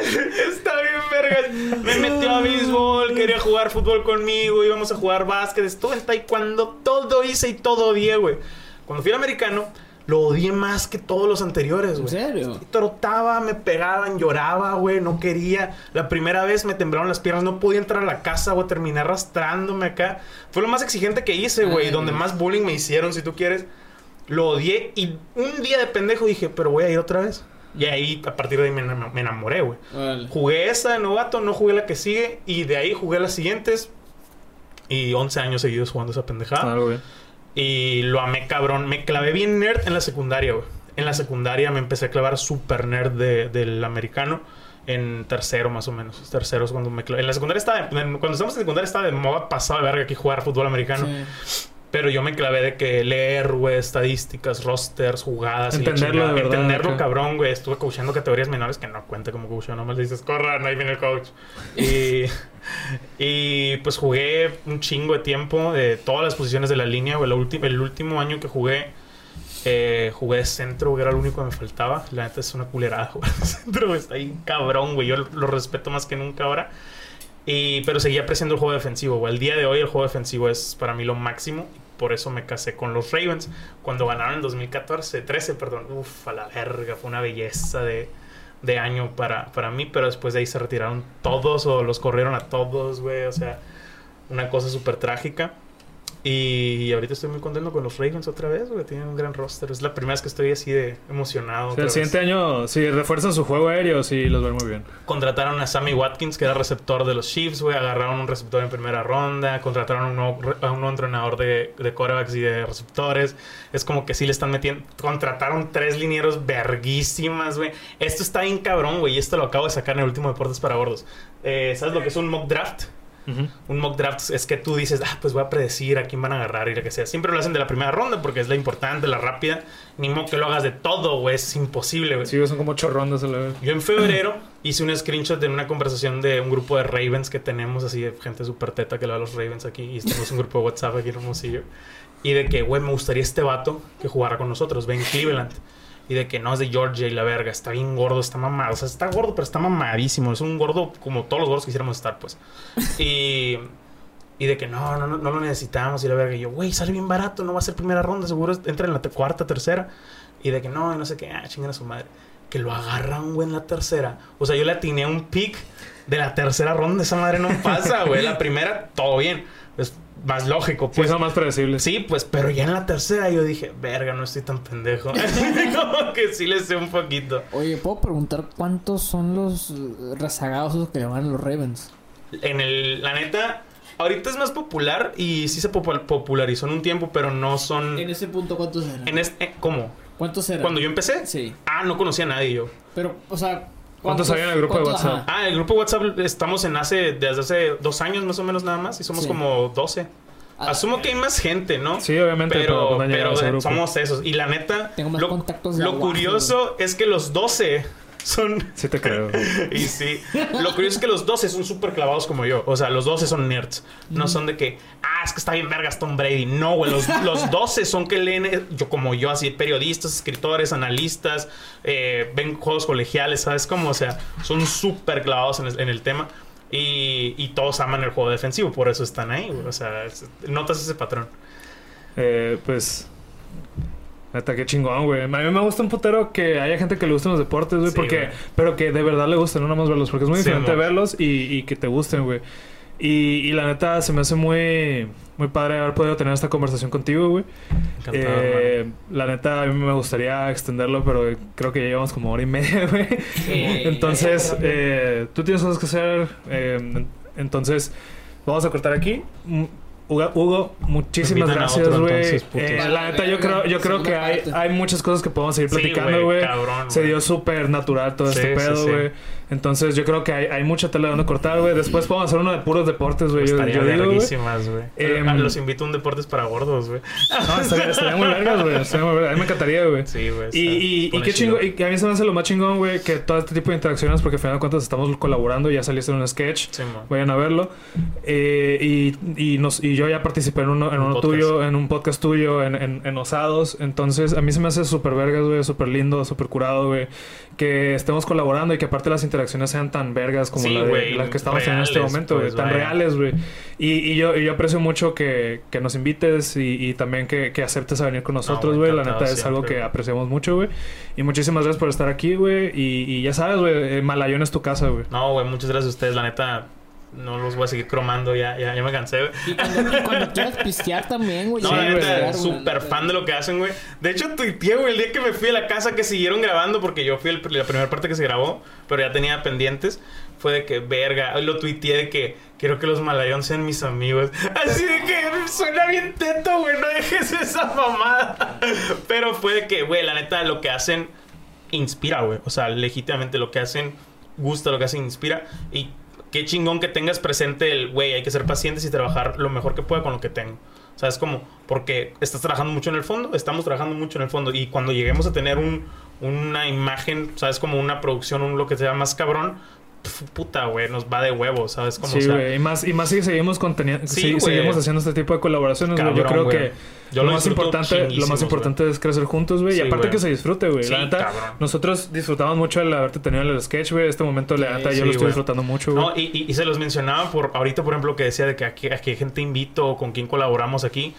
[LAUGHS] Está bien, vergas. Me metió a béisbol, quería jugar fútbol conmigo, íbamos a jugar básquet, estuve en taekwondo, todo hice y todo odié, güey. Cuando fui al americano, lo odié más que todos los anteriores, ¿En güey. serio? Trotaba, me pegaban, lloraba, güey, no quería. La primera vez me temblaron las piernas, no podía entrar a la casa, güey, terminé arrastrándome acá. Fue lo más exigente que hice, güey, donde más bullying me hicieron, si tú quieres. Lo odié y un día de pendejo dije, pero voy a ir otra vez. Y ahí, a partir de ahí me, enam- me enamoré, güey. Jugué esa de novato, no jugué la que sigue y de ahí jugué las siguientes. Y 11 años seguidos jugando esa pendejada. Algo bien. Y lo amé cabrón. Me clavé bien nerd en la secundaria, güey. En la secundaria me empecé a clavar super nerd de- del americano. En tercero, más o menos. Tercero es cuando me clavé. En la secundaria estaba... en- Cuando estábamos en secundaria estaba de moda pasado de verga aquí jugar fútbol americano. Sí. Pero yo me clavé de que leer, güey, estadísticas, rosters, jugadas. Entenderlo de verdad, Entenderlo, cabrón, güey. Estuve coachando categorías menores que no cuenta como coach. Nomás le dices, corran, ahí viene el coach. Y, y pues jugué un chingo de tiempo de todas las posiciones de la línea, güey. El último año que jugué, eh, jugué de centro, güey. Era lo único que me faltaba. La neta es una culerada jugar [LAUGHS] de centro, güey. Está ahí cabrón, güey. Yo lo respeto más que nunca ahora. Y, pero seguía apreciando el juego defensivo, güey. El día de hoy el juego defensivo es para mí lo máximo. Por eso me casé con los Ravens. Cuando ganaron en 2014, 13, perdón. Uf, a la verga. Fue una belleza de, de año para, para mí. Pero después de ahí se retiraron todos o los corrieron a todos, güey. O sea, una cosa súper trágica. Y ahorita estoy muy contento con los Ravens otra vez, güey. Tienen un gran roster. Es la primera vez que estoy así de emocionado. El vez. siguiente año, si refuerzan su juego aéreo, sí los ven muy bien. Contrataron a Sammy Watkins, que era receptor de los Chiefs, güey. Agarraron un receptor en primera ronda. Contrataron a un nuevo, a un nuevo entrenador de, de quarterbacks y de receptores. Es como que sí le están metiendo. Contrataron tres linieros verguísimas, güey. Esto está bien cabrón, güey. Y esto lo acabo de sacar en el último Deportes para Gordos. Eh, ¿Sabes lo que es un mock draft? Un mock draft es que tú dices, ah, pues voy a predecir a quién van a agarrar y lo que sea. Siempre lo hacen de la primera ronda porque es la importante, la rápida. Ni modo que lo hagas de todo, güey. Es imposible, güey. Sí, son como ocho rondas a la vez. Yo en febrero [CLEARS THROAT] hice un screenshot de una conversación de un grupo de Ravens que tenemos, así de gente súper teta que le va a los Ravens aquí. Y tenemos un grupo de WhatsApp aquí en Hermosillo. Y de que, güey, me gustaría este vato que jugara con nosotros, Ben Cleveland. Y de que no es de Georgia y la verga, está bien gordo, está mamado. O sea, está gordo, pero está mamadísimo. Es un gordo como todos los gordos quisiéramos estar, pues. Y. Y de que no, no, no, lo necesitamos y la verga. Y yo, güey, sale bien barato, no va a ser primera ronda, seguro entra en la cuarta, tercera. Y de que no, y no sé qué, ah, chingan a su madre. Que lo agarran, güey, en la tercera. O sea, yo le atiné un pick de la tercera ronda, esa madre no pasa, güey. La primera, todo bien. Más lógico, Sí, pues. son más predecibles. Sí, pues, pero ya en la tercera yo dije, verga, no estoy tan pendejo. [LAUGHS] [LAUGHS] Como que sí le sé un poquito. Oye, ¿puedo preguntar cuántos son los rezagados que a los Ravens? En el, la neta, ahorita es más popular y sí se popu- popularizó en un tiempo, pero no son. En ese punto, ¿cuántos eran? En este, ¿Cómo? ¿Cuántos eran? Cuando yo empecé, Sí. ah, no conocía a nadie yo. Pero, o sea... ¿Cuántos había en el grupo de WhatsApp? ajá. Ah, el grupo de WhatsApp estamos en hace, desde hace dos años más o menos nada más y somos Sí. como 12. Ah, Asumo que hay más gente, ¿no? Sí, obviamente, pero, pero, no han llegado pero a ese grupo. somos esos. Y la neta, Tengo más lo, contactos de lo aguaje, curioso es que los 12 son Sí te creo. [LAUGHS] y sí. Lo curioso es que los 12 son súper clavados como yo. O sea, los 12 son nerds. No son de que, ah, es que está bien vergas Tom Brady. No, güey. Los, los [LAUGHS] 12 son que leen, eh, yo como yo, así, periodistas, escritores, analistas, eh, ven juegos colegiales, ¿sabes cómo? O sea, son súper clavados en el, en el tema. Y, y todos aman el juego defensivo, por eso están ahí, güey. O sea, notas ese patrón. Eh, pues. Neta, qué chingón, güey. A mí me gusta un putero que haya gente que le gusten los deportes, güey. Sí, porque, güey. pero que de verdad le gusten, no nada más verlos. Porque es muy Sí, diferente mo. verlos y, y que te gusten, güey. Y, y la neta, se me hace muy, muy padre haber podido tener esta conversación contigo, güey. Encantado, Eh, la neta, a mí me gustaría extenderlo, pero creo que ya llevamos como hora y media, [LAUGHS] güey. Entonces, eh, tú tienes cosas que hacer. eh, entonces, vamos a cortar aquí. Hugo, Hugo, muchísimas gracias, güey. Eh, la neta, yo creo, yo creo que hay, hay muchas cosas que podemos seguir platicando, güey, güey. Se güey. dio súper natural todo Sí, este sí, pedo, sí. Entonces, yo creo que hay, hay mucha tela donde cortar, güey. Después podemos hacer uno de puros deportes, güey. Estaría digo, güey. Em, Ah, Los invito a un deportes para gordos, güey. No, estaría, estaría muy vergas, güey. A mí me encantaría, güey. Sí, güey. Y, y, y qué chingo, y a mí se me hace lo más chingón, güey, que todo este tipo de interacciones, porque al final de cuentas estamos colaborando, ya saliste en un sketch, vayan a verlo. Eh, y, y, nos, y yo ya participé en uno, en Un uno podcast. tuyo, en un podcast tuyo, en, en, en Osados. Entonces, a mí se me hace súper vergas, güey, súper lindo, súper curado, güey, que estemos colaborando y que aparte las interacciones sean tan vergas como Sí, la, de, güey, la que estamos teniendo en este momento, pues, tan reales, güey. Y, y yo, y yo aprecio mucho que, que nos invites y, y también que, que aceptes a venir con nosotros, güey, la neta es algo que apreciamos mucho, güey. Y muchísimas gracias por estar aquí, güey. Y, y ya sabes, güey, eh, Malayón es tu casa, güey. No, güey, muchas gracias a ustedes. La neta, no los voy a seguir cromando. Ya, ya, ya me cansé, güey. Y cuando, y cuando quieras pistear también, güey. No, sí, la güey, neta, súper fan de lo que hacen, güey. De hecho, tuiteé, güey, el día que me fui a la casa que siguieron grabando, porque yo fui el- la primera parte que se grabó, pero ya tenía pendientes. Fue de que, verga, lo tuiteé de que quiero que los malayón sean mis amigos. [LAUGHS] Así de que suena bien teto, güey, no dejes esa mamada. [LAUGHS] Pero fue de que, güey, la neta, lo que hacen inspira, güey. O sea, legítimamente lo que hacen gusta, lo que hacen inspira. Y qué chingón que tengas presente el, güey, hay que ser pacientes y trabajar lo mejor que pueda con lo que tengo. O sea, es como, porque estás trabajando mucho en el fondo, estamos trabajando mucho en el fondo. Y cuando lleguemos a tener un, una imagen, ¿sabes? Como una producción, un lo que sea más cabrón, puta, güey, nos va de huevo, ¿sabes? Como, Sí, o sea, güey. Y más, y más si seguimos conteniendo, Sí, güey. seguimos haciendo este tipo de colaboraciones, güey. Yo Cabrón, creo que Yo lo, lo más importante, lo más importante es crecer juntos, güey. Sí, y aparte que se disfrute, güey. Sí, la neta, cabrón. nosotros disfrutamos mucho el haberte tenido en el sketch, güey. Este momento, la neta, yo lo estoy disfrutando mucho, güey. No, y, y- y se los mencionaba por ahorita, por ejemplo, que decía de que aquí, a qué gente invito o con quién colaboramos aquí.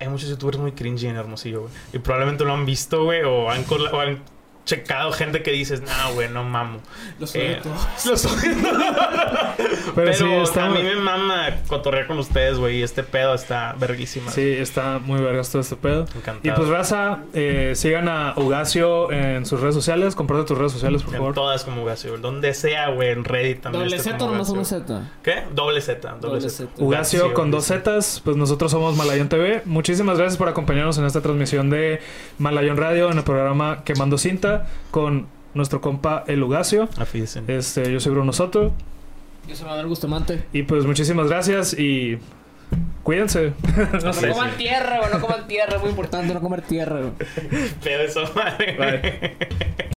Hay muchos youtubers muy cringy en Hermosillo, güey. Y probablemente lo han visto, güey, o han, o han checado gente que dices, no, güey, no mamo. Los Eh, todos. Los Pero, Pero, sí, está a mí me mama cotorrear con ustedes, güey. Y este pedo está verguísima. Sí, está muy vergas todo este pedo. Encantado. Y pues, raza, eh, sigan a Ugacio en sus redes sociales. Comparte tus redes sociales, por En favor. todas como Ugacio. Donde sea, güey. En Reddit también. ¿Doble Z o nomás una. Z? ¿Qué? Doble Z. Doble, Z. Ugacio Ugacio, con dos. Zetas, pues nosotros somos Malayón TV. Muchísimas gracias por acompañarnos en esta transmisión de Malayón Radio en el programa Quemando Cinta con nuestro compa El Ugacio. Afídense. Este, yo soy Bruno Soto. Yo soy Manuel Bustamante. Y pues muchísimas gracias y cuídense. no No [LAUGHS] sé. coman tierra, güey. No coman tierra. Es muy importante no comer tierra. Pedo eso, madre. Bye.